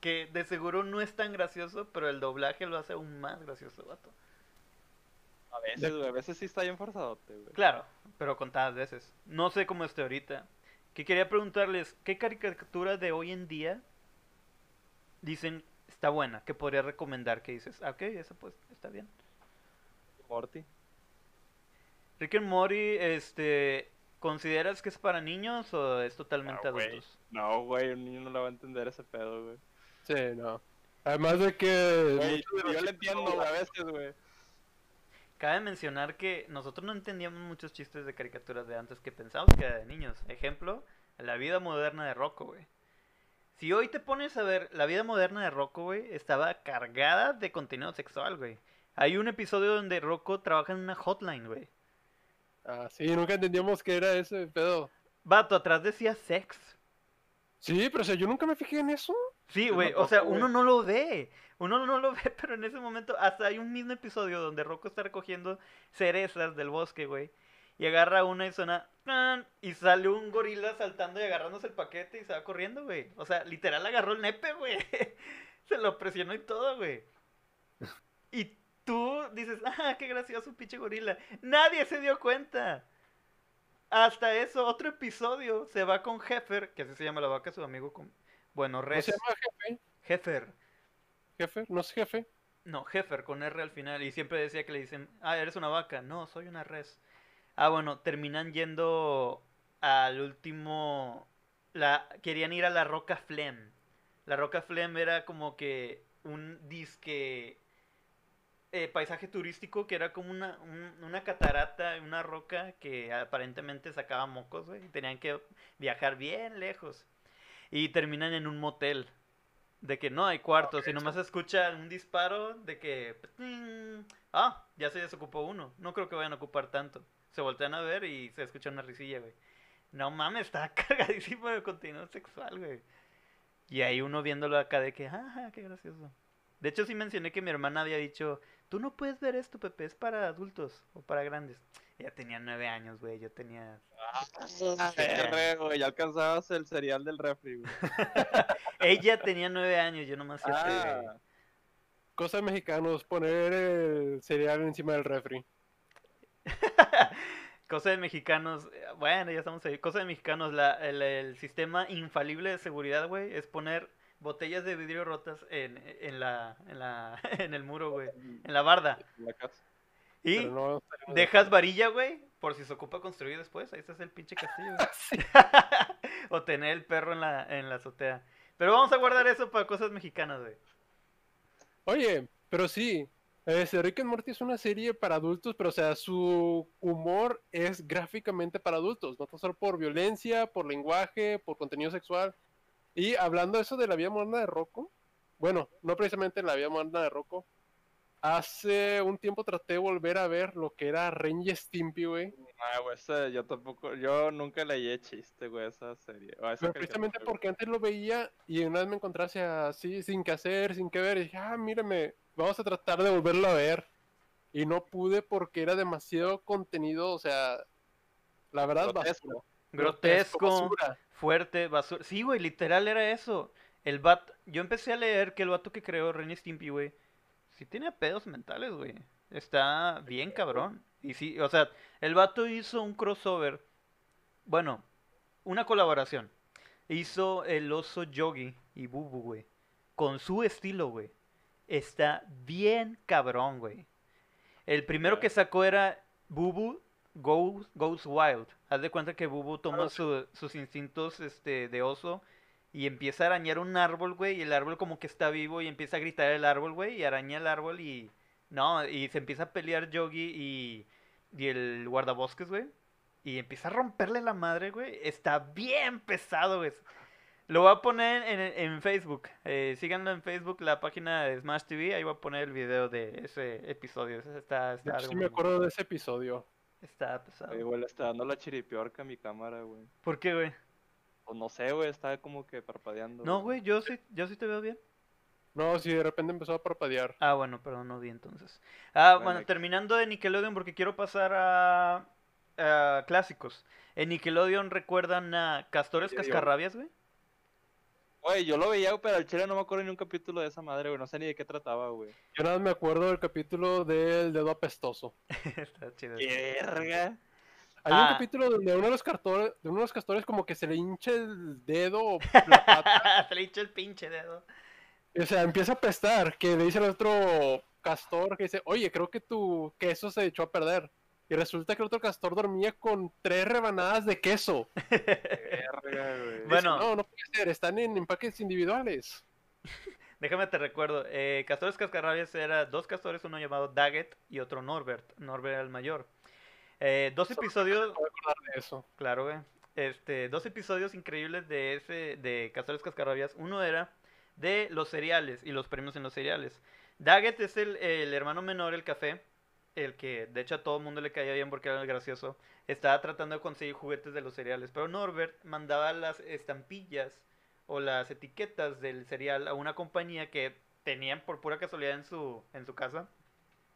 Que de seguro no es tan gracioso, pero el doblaje lo hace aún más gracioso, vato. A veces, güey, a veces sí está bien forzadote, güey. Claro, pero contadas veces. No sé cómo esté ahorita. Que quería preguntarles, ¿qué caricatura de hoy en día dicen está buena? Que podría recomendar que dices, ah, ok, esa pues está bien. Morty. Rick and Morty, este, ¿consideras que es para niños o es totalmente No, adultos? No, güey, un niño no le va a entender ese pedo, güey. Sí, no. Además de que. Yo le chistes entiendo, a veces, güey. Cabe mencionar que nosotros no entendíamos muchos chistes de caricaturas de antes que pensábamos que era de niños. Ejemplo, la vida moderna de Rocco, güey. Si hoy te pones a ver la vida moderna de Rocco, güey, estaba cargada de contenido sexual, güey. Hay un episodio donde Rocco trabaja en una hotline, güey. Ah, sí, nunca entendíamos que era ese pedo. Vato, atrás decía sex. Sí, pero o sea, yo nunca me fijé en eso. Sí, güey, o sea, uno no lo ve. Uno no lo ve, pero en ese momento, hasta hay un mismo episodio donde Rocco está recogiendo cerezas del bosque, güey. Y agarra una y suena. Y sale un gorila saltando y agarrándose el paquete y se va corriendo, güey. O sea, literal agarró el nepe, güey. Se lo presionó y todo, güey. Y tú dices, ah, qué gracioso, pinche gorila. Nadie se dio cuenta. Hasta eso, otro episodio se va con Heffer, que así se llama la vaca, su amigo con. Bueno, ¿No Res. se llama jefe? Heffer. ¿Jefe? ¿No es jefe? No, Heffer, con R al final. Y siempre decía que le dicen, ah, eres una vaca. No, soy una res. Ah, bueno, terminan yendo al último... La... Querían ir a la Roca Flem. La Roca Flem era como que un disque... eh, paisaje turístico que era como una, un- una catarata, una roca que aparentemente sacaba mocos, güey. y Tenían que viajar bien lejos. Y terminan en un motel. De que no hay cuartos y nomás se escucha un disparo de que... Ah, ya se desocupó uno. No creo que vayan a ocupar tanto. Se voltean a ver y se escucha una risilla, güey. No mames, está cargadísimo de contenido sexual, güey. Y ahí uno viéndolo acá de que, ah, qué gracioso. De hecho, sí mencioné que mi hermana había dicho, tú no puedes ver esto, Pepe, es para adultos o para grandes. Ella tenía nueve años, güey, yo tenía... Güey, ya alcanzabas el cereal del refri, güey. Ella tenía nueve años, yo nomás siete, güey. Ah, Cosa de mexicanos, poner el cereal encima del refri. Cosa de mexicanos, eh, bueno, ya estamos ahí. Cosa de mexicanos, la, el, el sistema infalible de seguridad, güey, es poner botellas de vidrio rotas en, en la, en la, en el muro, güey, en la barda. la casa. Y no dejas varilla, güey, por si se ocupa construir después. Ahí está el pinche castillo. o tener el perro en la, en la azotea. Pero vamos a guardar eso para cosas mexicanas, güey. Oye, pero sí, este, Rick and Morty es una serie para adultos, pero o sea, su humor es gráficamente para adultos, no solo por violencia, por lenguaje, por contenido sexual. Y hablando de eso de la vida moderna de Rocco, bueno, no precisamente la vida moderna de Rocco, hace un tiempo traté de volver a ver lo que era Ren y Stimpy, güey. Ah, güey, ese yo tampoco, yo nunca leí chiste, güey, esa serie. o esa Pero precisamente porque antes lo veía y una vez me encontrase así, sin que hacer, sin que ver, y dije, ah, mírame, vamos a tratar de volverlo a ver. Y no pude porque era demasiado contenido, o sea, la verdad, Grotesco. basura. Grotesco. basura. Fuerte, basura. Sí, güey, literal era eso. El vato. Yo empecé a leer que el vato que creó Ren y Stimpy, güey. Sí tenía pedos mentales, güey. Está bien cabrón. Y sí, o sea, el vato hizo un crossover. Bueno, una colaboración. Hizo el oso Yogi y Bubu, güey. Con su estilo, güey. Está bien cabrón, güey. El primero que sacó era Bubu Goes, Goes Wild. Haz de cuenta que Bubu toma su- sus instintos este, de oso y empieza a arañar un árbol, güey. Y el árbol como que está vivo y empieza a gritar el árbol, güey. Y araña el árbol y... No, y se empieza a pelear Yogi y, y el guardabosques, güey. Y empieza a romperle la madre, güey. Está bien pesado, güey. Lo voy a poner en, en Facebook. Eh, síganlo en Facebook, la página de Smash TV. Ahí voy a poner el video de ese episodio. Está, De está, hecho, algo sí me acuerdo de ese episodio. Está pesado. Oye, güey, le está dando la chiripiorca a mi cámara, güey. ¿Por qué, güey? Pues no sé, güey, está como que parpadeando. No, güey, yo sí, yo sí te veo bien. No, sí, de repente empezó a parpadear. Ah, bueno, perdón, no vi entonces. Ah, Bueno, bueno, terminando de Nickelodeon porque quiero pasar a, a clásicos. En Nickelodeon recuerdan a Castores. Cascarrabias, güey. Güey, yo lo veía, pero al chile no me acuerdo ni un capítulo de esa madre, güey. No sé ni de qué trataba, güey. Yo nada más me acuerdo del capítulo del dedo apestoso. Está chido. ¡Qué verga! Hay Ah. un capítulo donde uno de los castores, de uno de los castores como que se le hincha el dedo o la pata, Se le hincha el pinche dedo. o sea, empieza a apestar, que le dice al otro castor que dice, oye, creo que tu queso se echó a perder. Y resulta que el otro castor dormía con tres rebanadas de queso. Bueno. no, no puede ser, están en empaques individuales. Déjame te recuerdo. eh, Castores Cascarrabias era dos castores, uno llamado Daggett y otro Norbert. Norbert era el mayor. Eh, dos episodios, de eso. claro, güey. Este, dos episodios increíbles de ese, de Castores Cascarrabias. Uno era de los cereales y los premios en los cereales. Daggett es el, el hermano menor, el café, el que de hecho a todo el mundo le caía bien porque era el gracioso. Estaba tratando de conseguir juguetes de los cereales, pero Norbert mandaba las estampillas o las etiquetas del cereal a una compañía que tenían por pura casualidad en su, en su casa.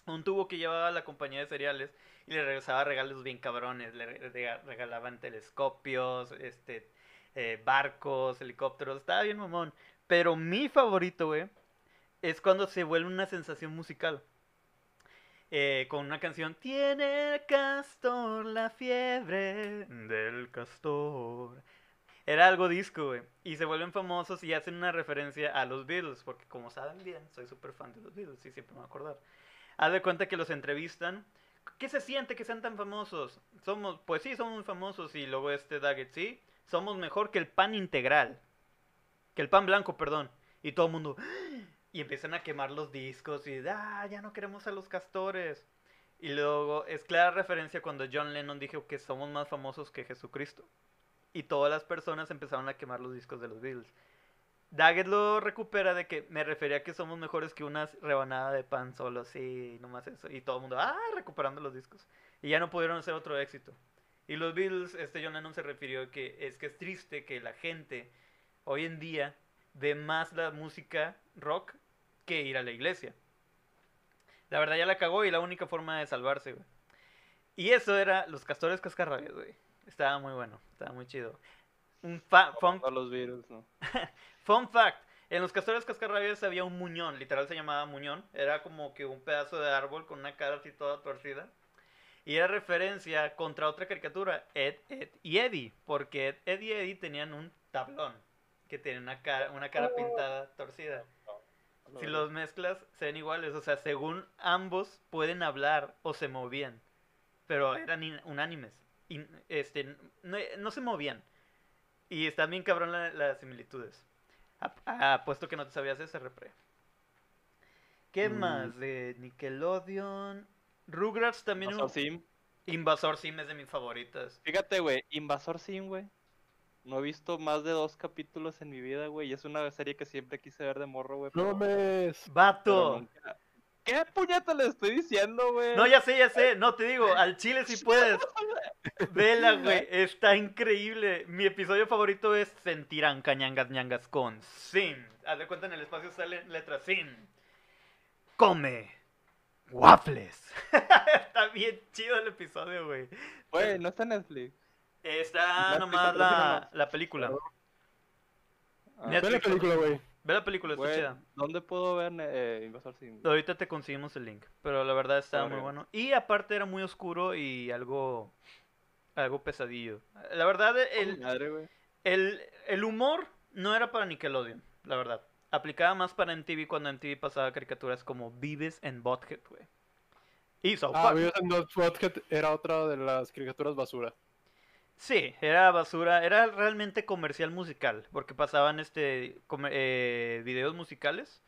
Un tubo que llevaba a la compañía de cereales y le regresaba regalos bien cabrones. Le re- rega- regalaban telescopios, este, eh, barcos, helicópteros. Estaba bien mamón. Pero mi favorito, güey, es cuando se vuelve una sensación musical. Eh, con una canción Tiene el castor la fiebre del castor. Era algo disco, güey. Y se vuelven famosos y hacen una referencia a los Beatles. Porque como saben bien, soy súper fan de los Beatles y siempre me voy a acordar. Haz de cuenta que los entrevistan. ¿Qué se siente que sean tan famosos? Somos, pues sí, somos muy famosos. Y luego este Daggett, sí, somos mejor que el pan integral. Que el pan blanco, perdón. Y todo el mundo. Y empiezan a quemar los discos y ah, ya no queremos a los castores. Y luego es clara referencia cuando John Lennon dijo que somos más famosos que Jesucristo. Y todas las personas empezaron a quemar los discos de los Beatles. Daggett lo recupera de que me refería a que somos mejores que una rebanada de pan solo, sí, nomás eso. Y todo el mundo, ah, recuperando los discos. Y ya no pudieron hacer otro éxito. Y los Beatles, este John Lennon se refirió que es que es triste que la gente hoy en día ve más la música rock que ir a la iglesia. La verdad ya la cagó y la única forma de salvarse, güey. Y eso era Los Castores Cascarrabias, güey. Estaba muy bueno, estaba muy chido. Un fa- fun, A los virus, ¿no? fun fact, en Los Castores Cascarrabias había un muñón, literal se llamaba muñón. Era como que un pedazo de árbol con una cara así toda torcida. Y era referencia contra otra caricatura, Ed, Ed y Eddie. Porque Ed, Ed y Eddie tenían un tablón que tenía una cara, una cara pintada torcida. Si los mezclas, se ven iguales. O sea, según ambos pueden hablar o se movían. Pero eran in- unánimes. Y, este, no, no se movían. Y están bien cabrón la- las similitudes. Ap- ah, Apuesto que no te sabías ese repre. ¿Qué Mm. más? De Nickelodeon. Rugrats también. Invasor un- Sim. Invasor Sim es de mis favoritas. Fíjate, güey, Invasor Sim, güey. No he visto más de dos capítulos en mi vida, güey. Y es una serie que siempre quise ver de morro, güey. No me... ¡Vato! nunca- ¿Qué puñeta le estoy diciendo, güey? No, ya sé, ya sé. No, te digo, al chile si puedes. Vela, güey. Está increíble. Mi episodio favorito es Sentirán Cañangas Ñangas con Sin. Haz de cuenta en el espacio sale letra Sin. Come. Waffles. Está bien chido el episodio, güey. Güey, no está en Netflix. Está nomás la, la película. Ah, Ve la película, güey. Ve la película, está Güey, chida. ¿dónde puedo ver eh, Invasor Sim? Ahorita te conseguimos el link, pero la verdad estaba muy bueno. Y aparte era muy oscuro y algo algo pesadillo. La verdad el, Madre, el, el humor no era para Nickelodeon, la verdad. Aplicaba más para MTV cuando MTV pasaba caricaturas como Beavis and Butthead, güey. Y South Ah, Park. Beavis and Butthead era otra de las caricaturas basura. Sí, era basura, era realmente comercial musical, porque pasaban este eh, videos musicales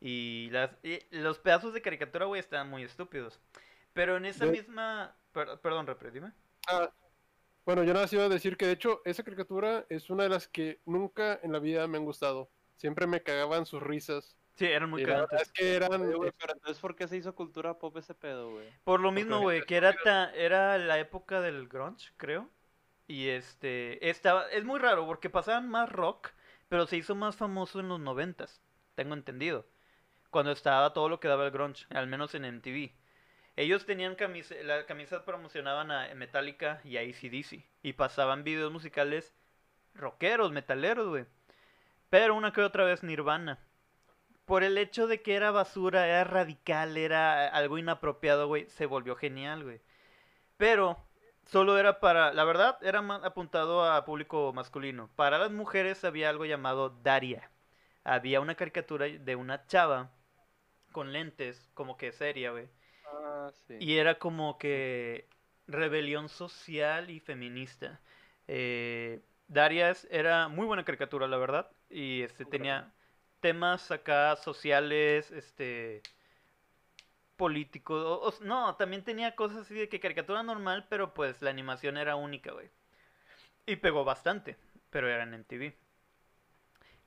y, las, y los pedazos de caricatura, güey, estaban muy estúpidos. Pero en esa De- misma... per- perdón, Repre, dime. Ah, bueno, yo nada más iba a decir que de hecho esa caricatura es una de las que nunca en la vida me han gustado. Siempre me cagaban sus risas. Sí, eran muy cagantes. es que eran... Pero entonces, ¿por qué se hizo cultura pop ese pedo, güey? Por lo mismo, güey, que era, ta- era la época del grunge, creo. Y este, estaba, es muy raro porque pasaban más rock, pero se hizo más famoso en los noventas, tengo entendido. Cuando estaba todo lo que daba el grunge, al menos en MTV. Ellos tenían camisa, la camisas promocionaban a Metallica y a AC/DC y pasaban videos musicales rockeros, metaleros, güey. Pero una que otra vez Nirvana. Por el hecho de que era basura, era radical, era algo inapropiado, güey, se volvió genial, güey. Pero solo era para, la verdad, era más apuntado a público masculino. Para las mujeres había algo llamado Daria. Había una caricatura de una chava con lentes, como que seria, güey. Ah, sí. Y era como que rebelión social y feminista. Eh, Darius era muy buena caricatura, la verdad. Y este tenía temas acá sociales, este políticos. o- o- no, también tenía cosas así de que caricatura normal, pero pues la animación era única, güey. Y pegó bastante, pero era en MTV.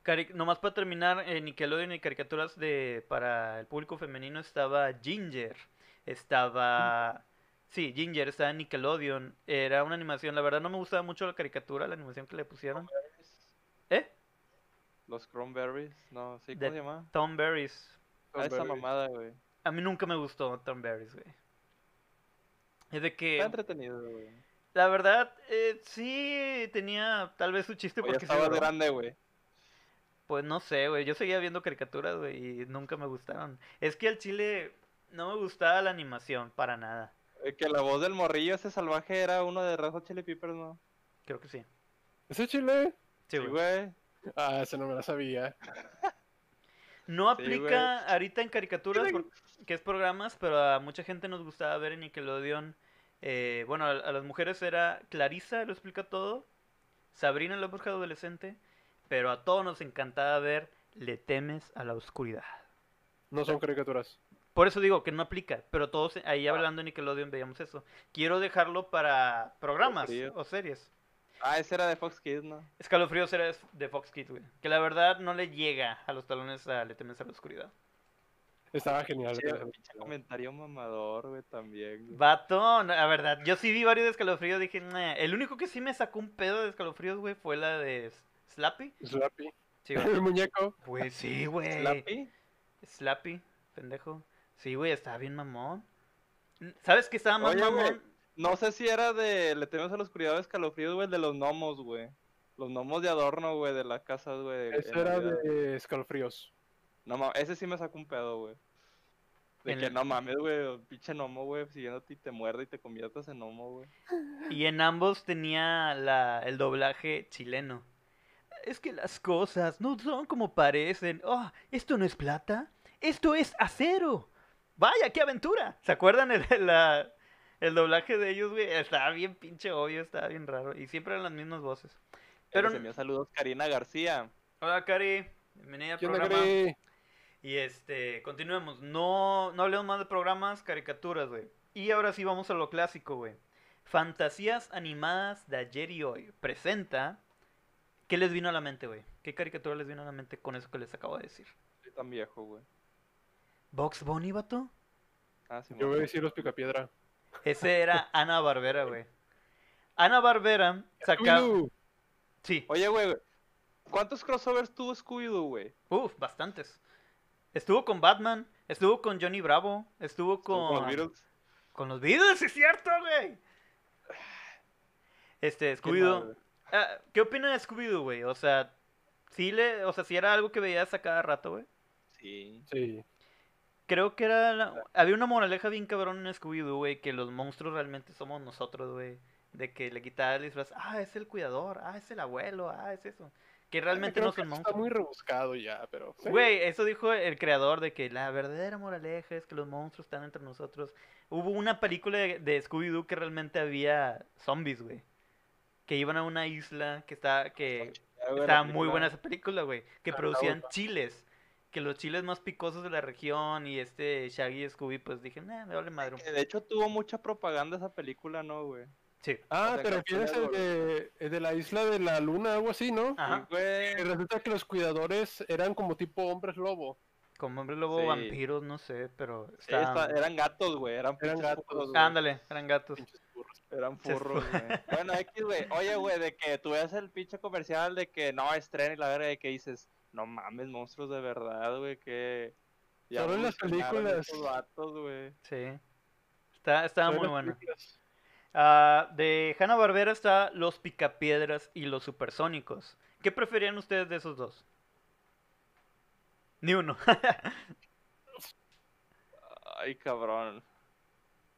Cari- Nomás para terminar, en Nickelodeon y caricaturas de para el público femenino estaba Ginger. Estaba. Sí, Ginger estaba en Nickelodeon. Era una animación. La verdad no me gustaba mucho la caricatura, la animación que le pusieron. ¿Eh? Los Cranberries, no, sí, De- ¿cómo se llama? Tom Berries. Ah, esa mamada, güey. A mí nunca me gustó Tom Berries, güey. Es de Está que. entretenido, güey. La verdad, eh, sí tenía tal vez su chiste porque sí estabas duró. grande, güey. Pues no sé, güey. Yo seguía viendo caricaturas, güey, y nunca me gustaron. Es que al chile no me gustaba la animación, para nada. Eh, Que la voz del morrillo ese salvaje era uno de Hot Chili Peppers, ¿no? Creo que sí. ¿Ese chile? Sí, güey. Ah, ese no me la sabía. No Sí, aplica ahorita en caricaturas, Sí, que es programas, pero a mucha gente nos gustaba ver en Nickelodeon. eh, bueno, a, a las mujeres era Clarisa, lo explica todo. Sabrina, la bruja adolescente. Pero a todos nos encantaba ver Le temes a la oscuridad. No son caricaturas. Por eso digo que no aplica, pero todos ahí Ah. hablando de Nickelodeon veíamos eso. Quiero dejarlo para programas o series. Ah, ese era de Fox Kids, ¿no? Escalofríos era de Fox Kids, güey. Que la verdad no le llega a los talones a Le temes a la oscuridad. Estaba genial. Pinche comentario mamador, güey, también. güey. Vato, la verdad, yo sí vi varios de escalofríos, dije, "Nah". el único que sí me sacó un pedo de escalofríos, güey, fue la de Slappy. Slappy. Sí, El güey. muñeco. Pues sí, güey. ¿Slappy? Slappy, pendejo. Sí, güey, estaba bien mamón. ¿Sabes qué estaba más Oye, güey, mamón? No sé si era de Le temes a la oscuridad o escalofríos, güey, de los gnomos, güey. Los gnomos de adorno, güey, de las casas, güey. Ese era Navidad. de escalofríos. No mames, ese sí me sacó un pedo, güey. De En que el- no mames, güey, pinche gnomo, güey, siguiéndote y te muerde y te conviertas en gnomo, güey. Y en ambos tenía la, el doblaje chileno. Es que las cosas no son como parecen. Oh, esto no es plata. Esto es acero. Vaya, qué aventura. ¿Se acuerdan el, la- el doblaje de ellos, güey? Estaba bien pinche obvio, estaba bien raro. Y siempre eran las mismas voces. Pero... Pero... envió saludos Karina García. Hola, Cari. Bienvenida al ¿Qué onda, programa. Gary? Y este, continuemos. No, no hablemos más de programas, caricaturas, güey. Y ahora sí vamos a lo clásico, güey. Fantasías animadas de ayer y hoy. Presenta. ¿Qué les vino a la mente, güey? ¿Qué caricatura les vino a la mente con eso que les acabo de decir? Soy tan viejo, güey. ¿Box Bunny, vato? Ah, sí, Yo voy a decir los picapiedra. Ese era Ana Barbera, güey. Ana Barbera sacaba. Scooby-Doo. Sí, Oye, güey, ¿cuántos crossovers tuvo Scooby-Doo, güey? uff, bastantes. Estuvo con Batman, estuvo con Johnny Bravo, estuvo con. Con los Beatles. Con los Beatles, es cierto, güey. Este, Scooby-Doo. Ah, ¿Qué opina de Scooby-Doo, güey? O sea, Sí, le, o sea, sí era algo que veías a cada rato, güey. Sí. Sí. Creo que era. la- Había una moraleja bien cabrón en Scooby-Doo, güey, que los monstruos realmente somos nosotros, güey. De que le quitabas el disfraz. Ah, es el cuidador. Ah, es el abuelo. Ah, es eso. Que realmente Creo no son monstruos. Está muy rebuscado ya, pero. sí. Güey, eso dijo el creador de que la verdadera moraleja es que los monstruos están entre nosotros. Hubo una película de, de Scooby-Doo que realmente había zombies, güey. Que iban a una isla que está, que estaba muy buena esa película, güey. Que Ah, producían chiles. Que los chiles más picosos de la región y este Shaggy y Scooby, pues dije, nah, me vale madre. Que de hecho tuvo mucha propaganda esa película, ¿no, güey? Sí. Ah, o sea, refieres al Network. de, el de la isla de la luna, algo así, ¿no? Ajá. Sí, güey. Que resulta que los cuidadores eran como tipo hombres lobo. Como hombre lobo, Sí. vampiros, no sé, pero Sí, estaban- está- eran gatos, güey. Eran, Eran gatos. Ándale, eran gatos. Eran furros, güey. Bueno, X, güey. Oye, güey, de que tú ves el pinche comercial de que no estrena y la verga de que dices, no mames, monstruos de verdad, güey, que. ya Solo en las películas. estos vatos, güey. Sí. Está, estaba Son muy películas. Ah, de Hanna Barbera está Los Picapiedras y Los Supersónicos. ¿Qué preferían ustedes de esos dos? Ni uno. Ay, cabrón.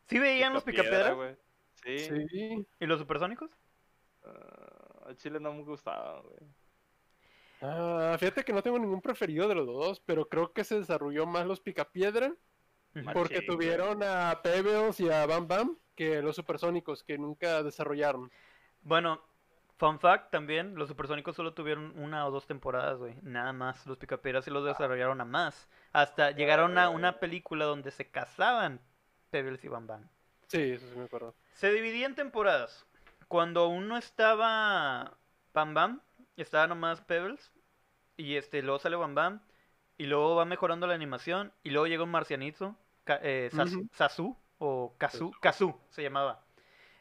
¿Sí veían Los Picapiedra, Picapiedras. Sí. Sí. y Los Supersónicos? Ah, a Chile no me gustaba, güey. Ah, fíjate que no tengo ningún preferido de los dos, pero creo que se desarrolló más los Picapiedra porque güey. tuvieron a Pebbles y a Bam Bam que los supersónicos que nunca desarrollaron. Bueno, fun fact también, Los Supersónicos solo tuvieron una o dos temporadas, güey. Nada más. Los Picapiedras sí los desarrollaron a más. Hasta llegaron a una película donde se casaban Pebbles y Bam Bam. Sí, eso sí me acuerdo. Se dividía en temporadas. Cuando aún no estaba Bam Bam, estaba nomás Pebbles. Y este, luego sale Bam Bam. Y luego va mejorando la animación. Y luego llega un marcianito. Ca- eh, Sasu, o Kazu. Kazu se llamaba.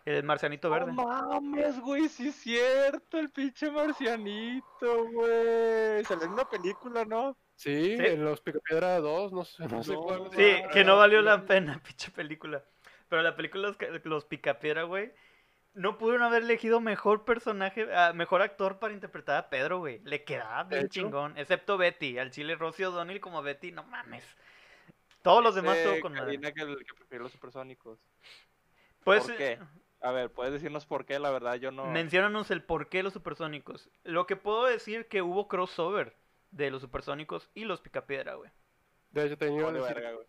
El marcianito verde. No mames, güey, sí es cierto, el pinche marcianito, güey. Salió en una película, ¿no? Sí, Sí. en los Picapiedra 2, no sé, no sé cuál. Sí, que no valió la pena, pinche película. Pero la película Los, los Picapiedra, güey. No pudieron haber elegido mejor personaje, ah, mejor actor para interpretar a Pedro, güey. Le quedaba bien chingón. Excepto Betty. Al chile Rocío O'Donnell como Betty, no mames. Todos los demás todo con. Karina que, el- que prefiere los supersónicos. Pues, ¿Por qué? A ver, ¿puedes decirnos por qué? La verdad, yo no... menciónanos el por qué los supersónicos. Lo que puedo decir que hubo crossover de los supersónicos y los Picapiedra, güey. De hecho, tenía Vale, verga, güey.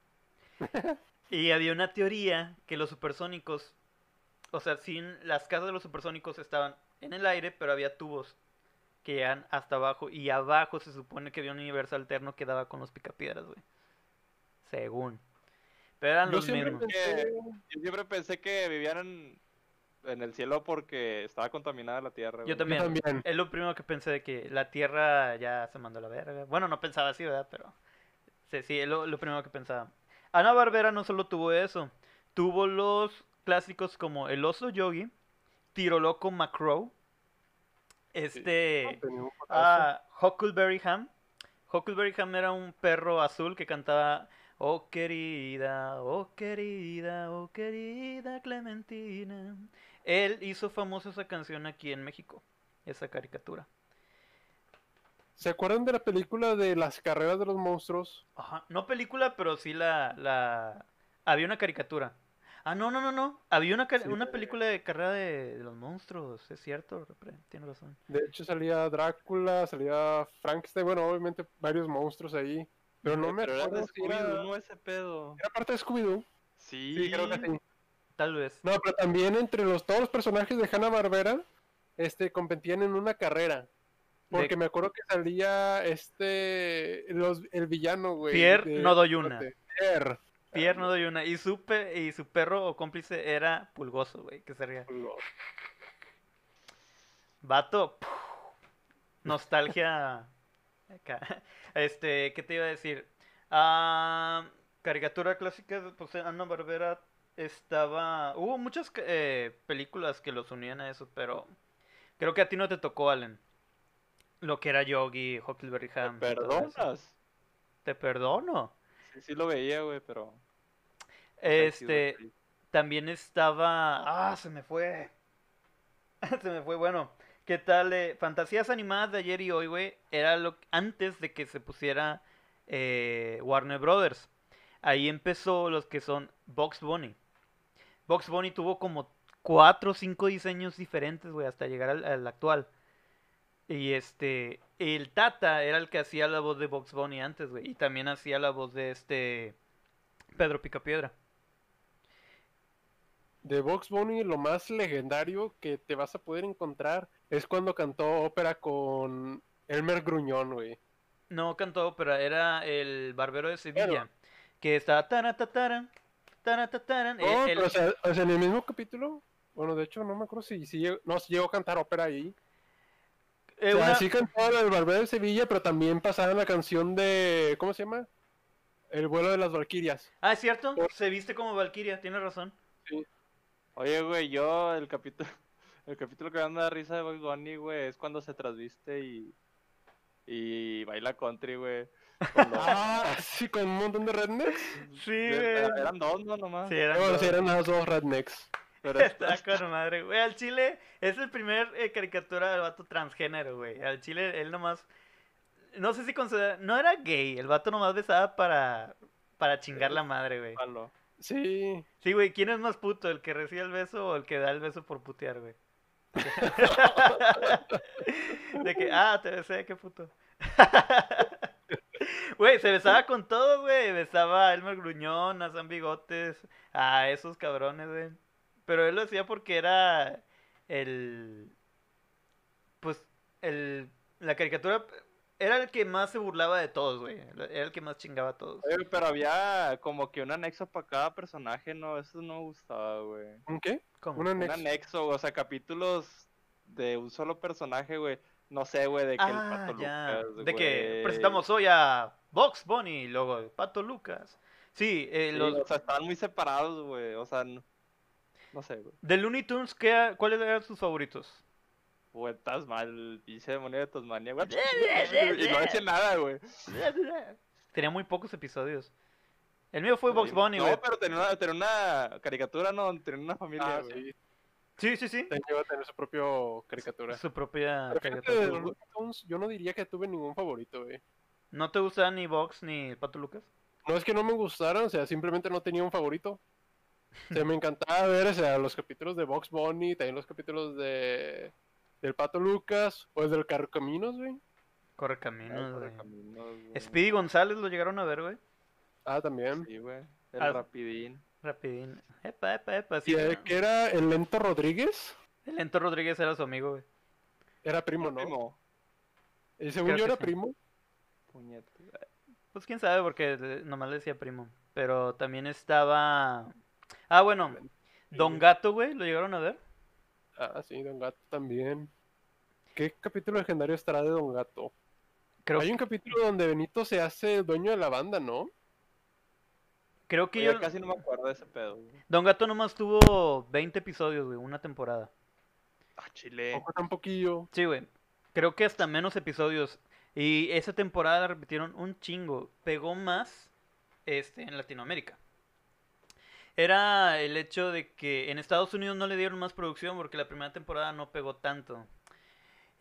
Y había una teoría que los supersónicos, o sea, sin las casas de los supersónicos estaban en el aire, pero había tubos que llegan hasta abajo y abajo se supone que había un universo alterno que daba con los picapiedras, güey. Según. Pero eran Yo los siempre mismos. pensé, Yo siempre pensé que vivían en, en el cielo porque estaba contaminada la tierra, güey. Yo también. también. Es lo primero que pensé de que la Tierra ya se mandó a la verga. Bueno, no pensaba así, ¿verdad? Pero sí, sí, es lo, lo primero que pensaba. Ana Barbera no solo tuvo eso, tuvo los clásicos como El Oso Yogi, Tiro Loco McCrow, este, ah, Huckleberry Ham. Huckleberry Ham era un perro azul que cantaba Oh querida, oh querida, oh querida Clementina. Él hizo famosa esa canción aquí en México, esa caricatura. ¿Se acuerdan de la película de las carreras de los monstruos? Ajá, no película, pero sí la, la... Había una caricatura. Ah, no, no, no, no. Había una, Sí. una película de carrera de, de los monstruos, es cierto, tienes razón. De hecho, salía Drácula, salía Frankenstein, bueno, obviamente varios monstruos ahí. Pero no me Pero era de acuerdo si era, Scooby-Doo, no ese pedo. era parte de Scooby-Doo. Sí, Sí, creo que sí. Tal vez. No, pero también entre los todos los personajes de Hanna-Barbera, este, competían en una carrera. Porque De- me acuerdo que salía este, los, el villano, güey. Pierre de- no doy una. Pierre. Pierre no doy una. Y su, pe- y su perro o cómplice era Pulgoso, güey, que sería. Vato. puf, nostalgia. acá. Este, ¿qué te iba a decir? Ah, caricatura clásica, pues Ana Barbera estaba. Hubo muchas eh, películas que los unían a eso, pero creo que a ti no te tocó, Allen. Lo que era Yogi, Huckleberry ¿Me Ham. eso. perdonas? Te perdono. Sí, lo veía, güey, pero... Este, también estaba. Ah, se me fue. se me fue. Bueno, ¿Qué tal? eh, Fantasías animadas de ayer y hoy, güey, era lo antes de que se pusiera eh, Warner Brothers. Ahí empezó los que son Box Bunny. Box Bunny tuvo como cuatro o cinco diseños diferentes, güey, hasta llegar al, al actual. Y este, el Tata era el que hacía la voz de Box Bunny antes, güey, y también hacía la voz de este Pedro Picapiedra. De Box Bunny, lo más legendario que te vas a poder encontrar es cuando cantó ópera con Elmer Gruñón, güey. No cantó ópera, era el Barbero de Sevilla, que estaba taratataran, taratataran, No, el- pero, o, sea, o sea, en el mismo capítulo, bueno, de hecho, no me acuerdo si, si no, si llegó a cantar ópera ahí. Eh, o sea, una- sí cantó la del Barbero de Sevilla, pero también pasaba la canción de, ¿cómo se llama? El vuelo de las Valquirias. Ah, es cierto, se viste como Valkyria, tienes razón. Oye, güey, yo el capítulo, el capítulo que me da risa de Bugs Bunny, güey, es cuando se trasviste y, y baila country, güey. los- Ah, sí, con un montón de rednecks. Sí, güey. eran dos, ¿no? Nomás. Sí, eran Bueno, dos. sí, eran dos rednecks. Pero Está con madre, güey. Al chile es el primer eh, caricatura del vato transgénero, güey. Al chile él nomás. No sé si considera. No era gay, el vato nomás besaba para. Para chingar la madre, güey. Sí. Sí, güey, ¿quién es más puto? ¿El que recibe el beso o el que da el beso por putear, güey? De que, ah, te besé, qué puto. Güey, se besaba con todo, güey. Besaba a Elmer Gruñón, a San Bigotes, a esos cabrones, güey. Pero él lo hacía porque era el. Pues, el. La caricatura. Era el que más se burlaba de todos, güey. Era el que más chingaba a todos. Oye, pero había como que un anexo para cada personaje, ¿no? Eso no me gustaba, güey. ¿Un qué? ¿Cómo? Un Un anexo. anexo, o sea, capítulos de un solo personaje, güey. No sé, güey, de que el Ah, Pato ya. Lucas, De que presentamos hoy a Box Bunny y luego el Pato Lucas. Sí, eh, Sí, los O sea, estaban muy separados, güey. O sea, no, no sé, güey. de Looney Tunes, ¿qué, ¿cuáles eran sus favoritos? Güey, Tasman, el pinche demonio de Tasmania, güey. y no decía nada, güey. Tenía muy pocos episodios. El mío fue Box Bunny, güey. No, pero tenía una, tenía una caricatura, ¿no? Tenía una familia, Ah, güey. sí. Sí, sí, sí. Tenía que tener su propio caricatura. Su propia de caricatura. los Looney Tunes, yo no diría que tuve ningún favorito, güey. ¿No te gustaba ni Box ni el Pato Lucas? No es que no me gustaran, o sea, simplemente no tenía un favorito. O sea, me encantaba ver, o sea, los capítulos de Box Bunny, también los capítulos de del Pato Lucas, o el del Carcaminos, güey. Corre Ah, güey. Speedy González lo llegaron a ver, güey. Ah, también. Sí, güey. El Ah. rapidín. Rapidín. Epa, epa, epa. Sí, Y el que era el Lento Rodríguez, el Lento Rodríguez era su amigo, güey. era primo, ¿no? Primo. Y según yo era sí. primo. Puñeta. Pues quién sabe, porque nomás le decía primo. Pero también estaba. Ah, bueno. Don Gato, güey, ¿lo llegaron a ver? Ah, sí, Don Gato también. ¿Qué capítulo legendario estará de Don Gato? Creo, Hay un capítulo donde Benito se hace dueño de la banda, ¿no? creo que Oye, yo. casi no me acuerdo de ese pedo, güey. Don Gato nomás tuvo 20 episodios, güey, una temporada. Ah, chile. Poco tan poquillo. Sí, güey. Creo que hasta menos episodios. Y esa temporada la repitieron un chingo. Pegó más este, en Latinoamérica. Era el hecho de que en Estados Unidos no le dieron más producción porque la primera temporada no pegó tanto.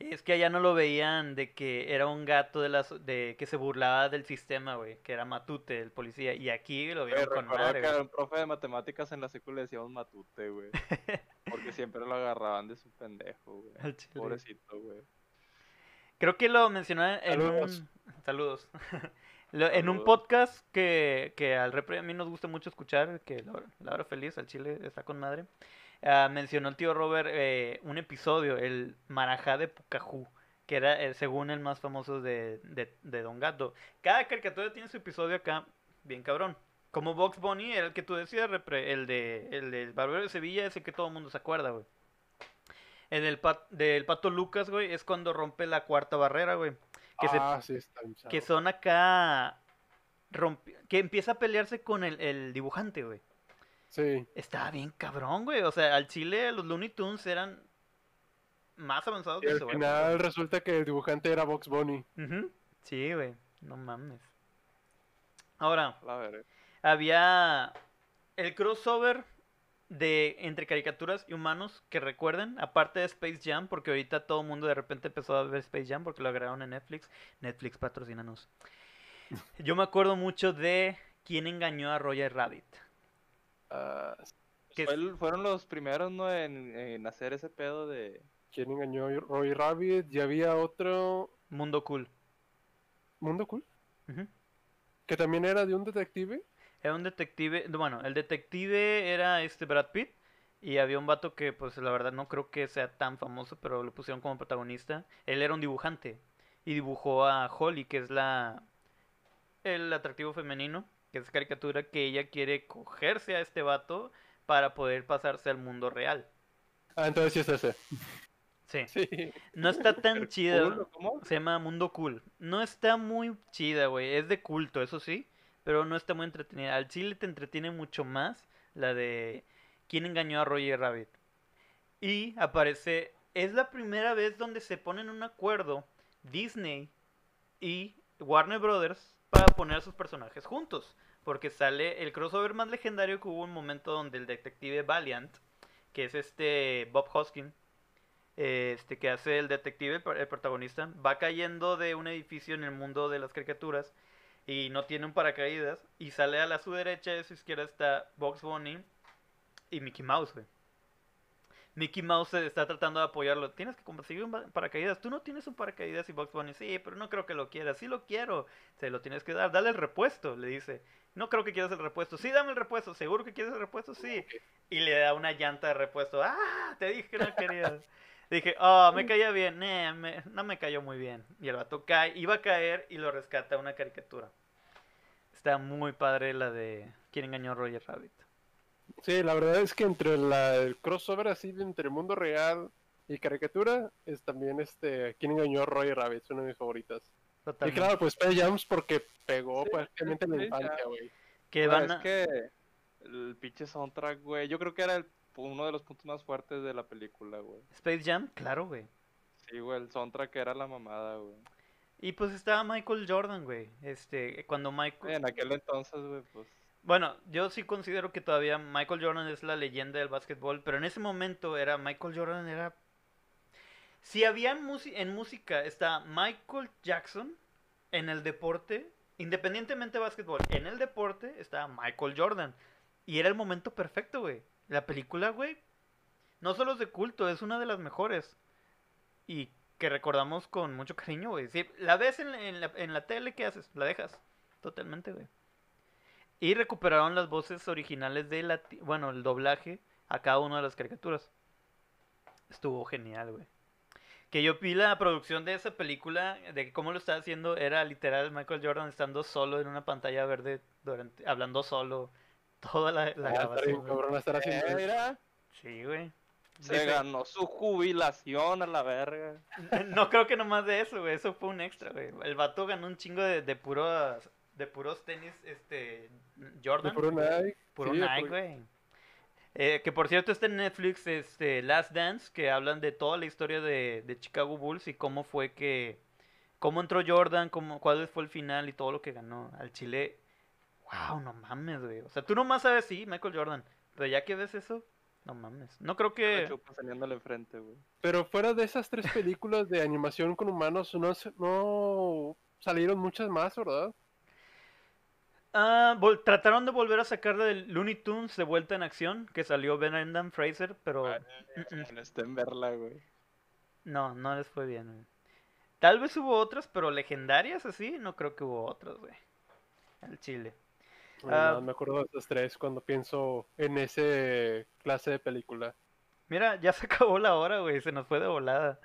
Es que allá no lo veían de que era un gato de las de que se burlaba del sistema, güey, que era Matute, el policía, y aquí lo vieron con madre, que un profe de matemáticas en la secu le decíamos matute, güey. Porque siempre lo agarraban de su pendejo, güey. Pobrecito, güey. Creo que lo mencioné en Saludos. un... Saludos. Lo- En un podcast que, que al repre a mí nos gusta mucho escuchar, que la hora, feliz, al chile está con madre, ah, mencionó el tío Robert eh, un episodio, el Marajá de Pucajú, que era eh, según el más famoso de, de, de Don Gato. Cada caricatura tiene su episodio acá, bien cabrón. Como Box Bunny era el que tú decías, repre, el de el del Barbero de Sevilla, ese que todo el mundo se acuerda, güey. El del, pat- del Pato Lucas, güey, es cuando rompe la cuarta barrera, güey. Que, se- ah, sí, está que son acá. rompi- que empieza a pelearse con el, el dibujante, güey. Sí. Estaba bien cabrón, güey. O sea, al chile los Looney Tunes eran más avanzados Y de al su final época, resulta que el dibujante era Box Bunny. Sí, güey. No mames. Ahora, La había el crossover de entre caricaturas y humanos que recuerden, aparte de Space Jam, porque ahorita todo el mundo de repente empezó a ver Space Jam porque lo agregaron en Netflix. Netflix patrocínanos. Yo me acuerdo mucho de quién engañó a Roger Rabbit. Ah, que Fue el- fueron los primeros, ¿no? En, en hacer ese pedo de. ¿Quién engañó a Roy Rabbit? Ya había otro. Mundo Cool. Mundo Cool. Que también era de un detective. Era un detective, bueno, el detective era este Brad Pitt y había un vato que pues la verdad no creo que sea tan famoso, pero lo pusieron como protagonista. Él era un dibujante y dibujó a Holly, que es la el atractivo femenino, que es caricatura que ella quiere cogerse a este vato para poder pasarse al mundo real. Ah, entonces sí es ese. Sí. Sí. No está tan chida. Cool, ¿o ¿Cómo? Se llama Mundo Cool. No está muy chida, güey. Es de culto, eso sí. Pero no está muy entretenida. Al chile te entretiene mucho más la de ¿Quién engañó a Roger Rabbit? Y aparece... Es la primera vez donde se ponen un acuerdo Disney y Warner Brothers para poner a sus personajes juntos. Porque sale el crossover más legendario que hubo un momento donde el detective Valiant, que es este Bob Hoskin, este que hace el detective, el protagonista, va cayendo de un edificio en el mundo de las caricaturas y no tiene un paracaídas y sale a la su derecha y a su izquierda está Box Bunny y Mickey Mouse. Mickey Mouse está tratando de apoyarlo. Tienes que conseguir un paracaídas. Tú no tienes un paracaídas y Box Bunny, sí, pero no creo que lo quieras. Sí lo quiero. Se lo tienes que dar. Dale el repuesto, le dice. No creo que quieras el repuesto. Sí, dame el repuesto. ¿Seguro que quieres el repuesto? Sí. Y le da una llanta de repuesto. ¡Ah! Te dije que no querías. Dije, oh, me caía bien. Nah, me- no me cayó muy bien. Y el vato cae, iba a caer y lo rescata una caricatura. Está muy padre la de ¿Quién engañó a Roger Rabbit? Sí, la verdad es que entre la, el crossover así de entre mundo real y caricatura es también este ¿Quién engañó a Roy Rabbit? Es una de mis favoritas. Y Totalmente. claro, pues Space Jams porque pegó Sí, prácticamente en la sí, infancia, güey. que van es a- que el pinche soundtrack, güey. Yo creo que era el- uno de los puntos más fuertes de la película, güey. Space Jam, claro, güey. Sí, güey, el soundtrack era la mamada, güey. Y pues estaba Michael Jordan, güey. Este, cuando Michael... En aquel entonces, güey, pues. Bueno, yo sí considero que todavía Michael Jordan es la leyenda del básquetbol, pero en ese momento era Michael Jordan era si había en música está Michael Jackson en el deporte, independientemente de básquetbol, en el deporte está Michael Jordan y era el momento perfecto, güey. La película, güey, no solo es de culto, es una de las mejores y que recordamos con mucho cariño, güey. Si la ves en, la, en la tele, ¿qué haces? La dejas. Totalmente, güey. Y recuperaron las voces originales de la, bueno, el doblaje a cada una de las caricaturas. Estuvo genial, güey. Que yo vi la producción de esa película, de cómo lo estaba haciendo, era literal Michael Jordan estando solo en una pantalla verde, durante, hablando solo, toda la, la Ah, grabación. cabrón, estar haciendo. Era, Sí, güey. se Dice- ganó su jubilación a la verga. No creo que nomás de eso, güey. Eso fue un extra, güey. El vato ganó un chingo de, de puros de puros tenis, este, De Jordan. puro Nike. Puro sí, de Nike, güey. Eh, que por cierto está en Netflix, este, Last Dance, que hablan de toda la historia de, de Chicago Bulls y cómo fue que, cómo entró Jordan, cómo, cuál fue el final y todo lo que ganó al Chile. Wow, no mames, güey. O sea, tú nomás sabes, sí, Michael Jordan, pero ya que ves eso, no mames. No creo que... chupa teniéndole enfrente, güey. Pero fuera de esas tres películas de animación con humanos, no, se- no salieron muchas más, ¿verdad? Ah, vol- trataron de volver a sacar del Looney Tunes de vuelta en acción, que salió Brendan Fraser, pero Ah, mm, mm, Está en verla, güey. no, no les fue bien. güey. Tal vez hubo otras, pero legendarias así, no creo que hubo otras, güey. Al Chile. Ah. nada, me acuerdo de esas tres cuando pienso en ese clase de película. Mira, ya se acabó la hora, güey, se nos fue de volada.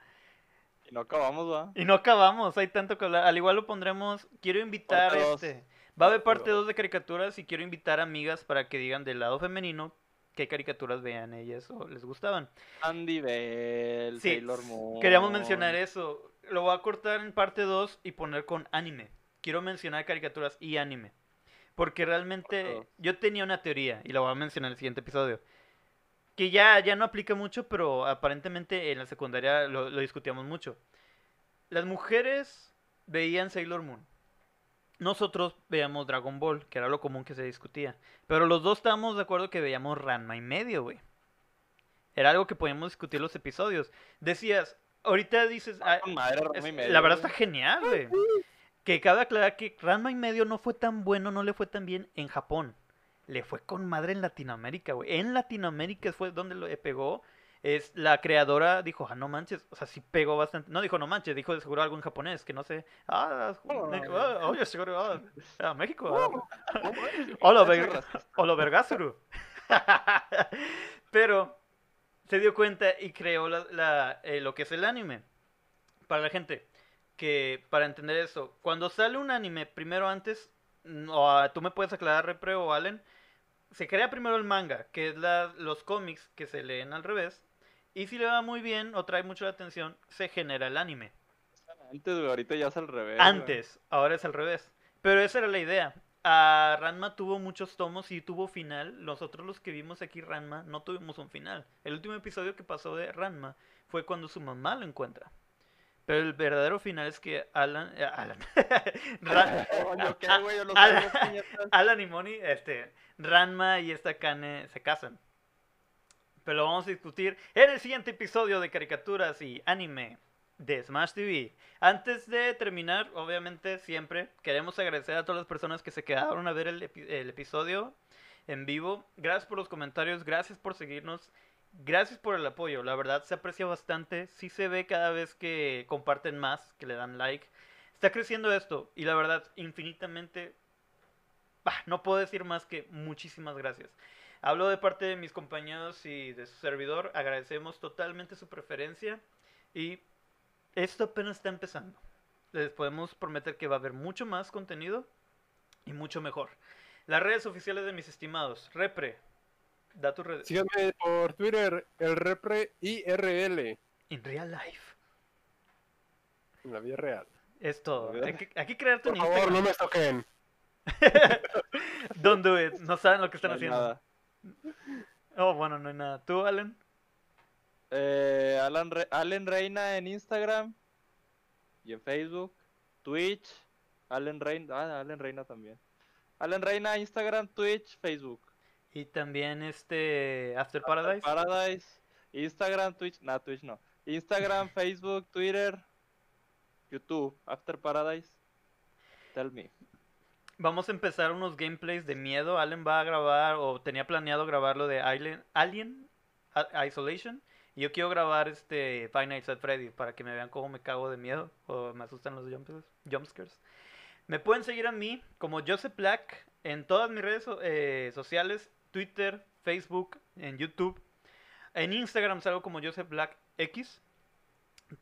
Y no acabamos, va. Y no acabamos, hay tanto que hablar. Al igual lo pondremos, quiero invitar Parte dos. este. Va a haber Parte parte dos. 2 de caricaturas y quiero invitar amigas para que digan del lado femenino qué caricaturas vean ellas o les gustaban. Andy Bell, Sí, Sailor Moon. Queríamos mencionar eso. Lo voy a cortar en parte 2 y poner con anime. Quiero mencionar caricaturas y anime. Porque realmente yo tenía una teoría y la voy a mencionar en el siguiente episodio. Que ya, ya no aplica mucho, pero aparentemente en la secundaria lo, lo discutíamos mucho. Las mujeres veían Sailor Moon. nosotros veíamos Dragon Ball, que era lo común que se discutía. Pero los dos estábamos de acuerdo que veíamos Ranma y medio, güey. Era algo que podíamos discutir los episodios. Decías, ahorita dices, ah, madre, Ranma y medio, la verdad está genial, güey. Que cabe aclarar que Ranma y medio no fue tan bueno, no le fue tan bien en Japón. Le fue con madre en Latinoamérica, güey. En Latinoamérica fue donde lo pegó. Es la creadora dijo, ah, no manches, o sea, sí pegó bastante. No dijo no manches, dijo de seguro algo en japonés, que no sé. Ah, Oh. ah, oye, seguro, ah, ah, México. ah. Hola, Eso es ver- racista. o lo vergásuru. Pero se dio cuenta y creó la- la- eh, lo que es el anime. Para la gente que, para entender eso, cuando sale un anime, primero antes, mm, o tú me puedes aclarar, Repre o Allen, se crea primero el manga, que es la- los cómics que se leen al revés. Y si le va muy bien o trae mucho la atención, se genera el anime. Antes, ahorita ya es al revés. güey. Antes, ahora es al revés. Pero esa era la idea. A Ranma tuvo muchos tomos y tuvo final. Nosotros los que vimos aquí Ranma no tuvimos un final. El último episodio que pasó de Ranma fue cuando su mamá lo encuentra. Pero el verdadero final es que Alan... eh, Alan. Alan y Moni, este, Ranma y esta Kane se casan. Pero lo vamos a discutir en el siguiente episodio de caricaturas y anime de Smash TV. Antes de terminar, obviamente, siempre queremos agradecer a todas las personas que se quedaron a ver el, el episodio en vivo. Gracias por los comentarios, gracias por seguirnos, gracias por el apoyo. La verdad se aprecia bastante. Sí se ve cada vez que comparten más, que le dan like. Está creciendo esto y la verdad, infinitamente no puedo decir más que muchísimas gracias. Hablo de parte de mis compañeros y de su servidor. Agradecemos totalmente su preferencia. Y esto apenas está empezando. Les podemos prometer que va a haber mucho más contenido y mucho mejor. Las redes oficiales de mis estimados. Repre, da. Síganme por Twitter, el repre IRL, In real life. en la vida real. Es todo. Hay que, hay que crearte Por un favor, Instagram. no me toquen. Don't do it. No saben lo que están No haciendo. nada. Oh, bueno, no hay nada. ¿Tú, Allen? Eh, Alan, Re- Allen Reina en Instagram y en Facebook, Twitch, Allen Reina, ah, Allen Reina también. Allen Reina, Instagram, Twitch, Facebook. Y también este After Paradise. Paradise, Instagram, Twitch, nah, Twitch no. Instagram, Facebook, Twitter, YouTube, After Paradise. Tell me. Vamos a empezar unos gameplays de miedo. Allen va a grabar, o tenía planeado grabarlo de Alien, Alien A- Isolation. Y yo quiero grabar este Five Nights at Freddy para que me vean cómo me cago de miedo o me asustan los jumpscares. Me pueden seguir a mí como Joseph Black en todas mis redes eh, sociales, Twitter, Facebook, en YouTube. En Instagram salgo como Joseph Black X.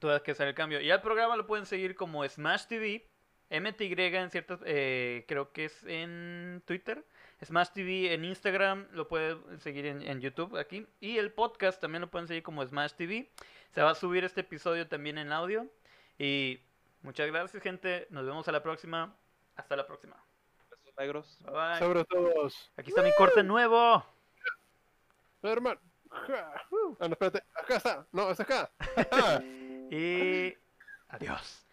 Todo que sale el cambio. Y al programa lo pueden seguir como Smash TV. MTY en ciertas, eh, creo que es en Twitter. Smash TV en Instagram, lo pueden seguir en, en YouTube aquí. Y el podcast también lo pueden seguir como Smash TV. Se va a subir este episodio también en audio. Y muchas gracias gente, nos vemos a la próxima. Hasta la próxima. Negros. Bye bye. Sobre todos. Aquí está mi corte nuevo. Hermano. Ah, no, espérate. Acá está. No, es acá. Ajá. Y adiós.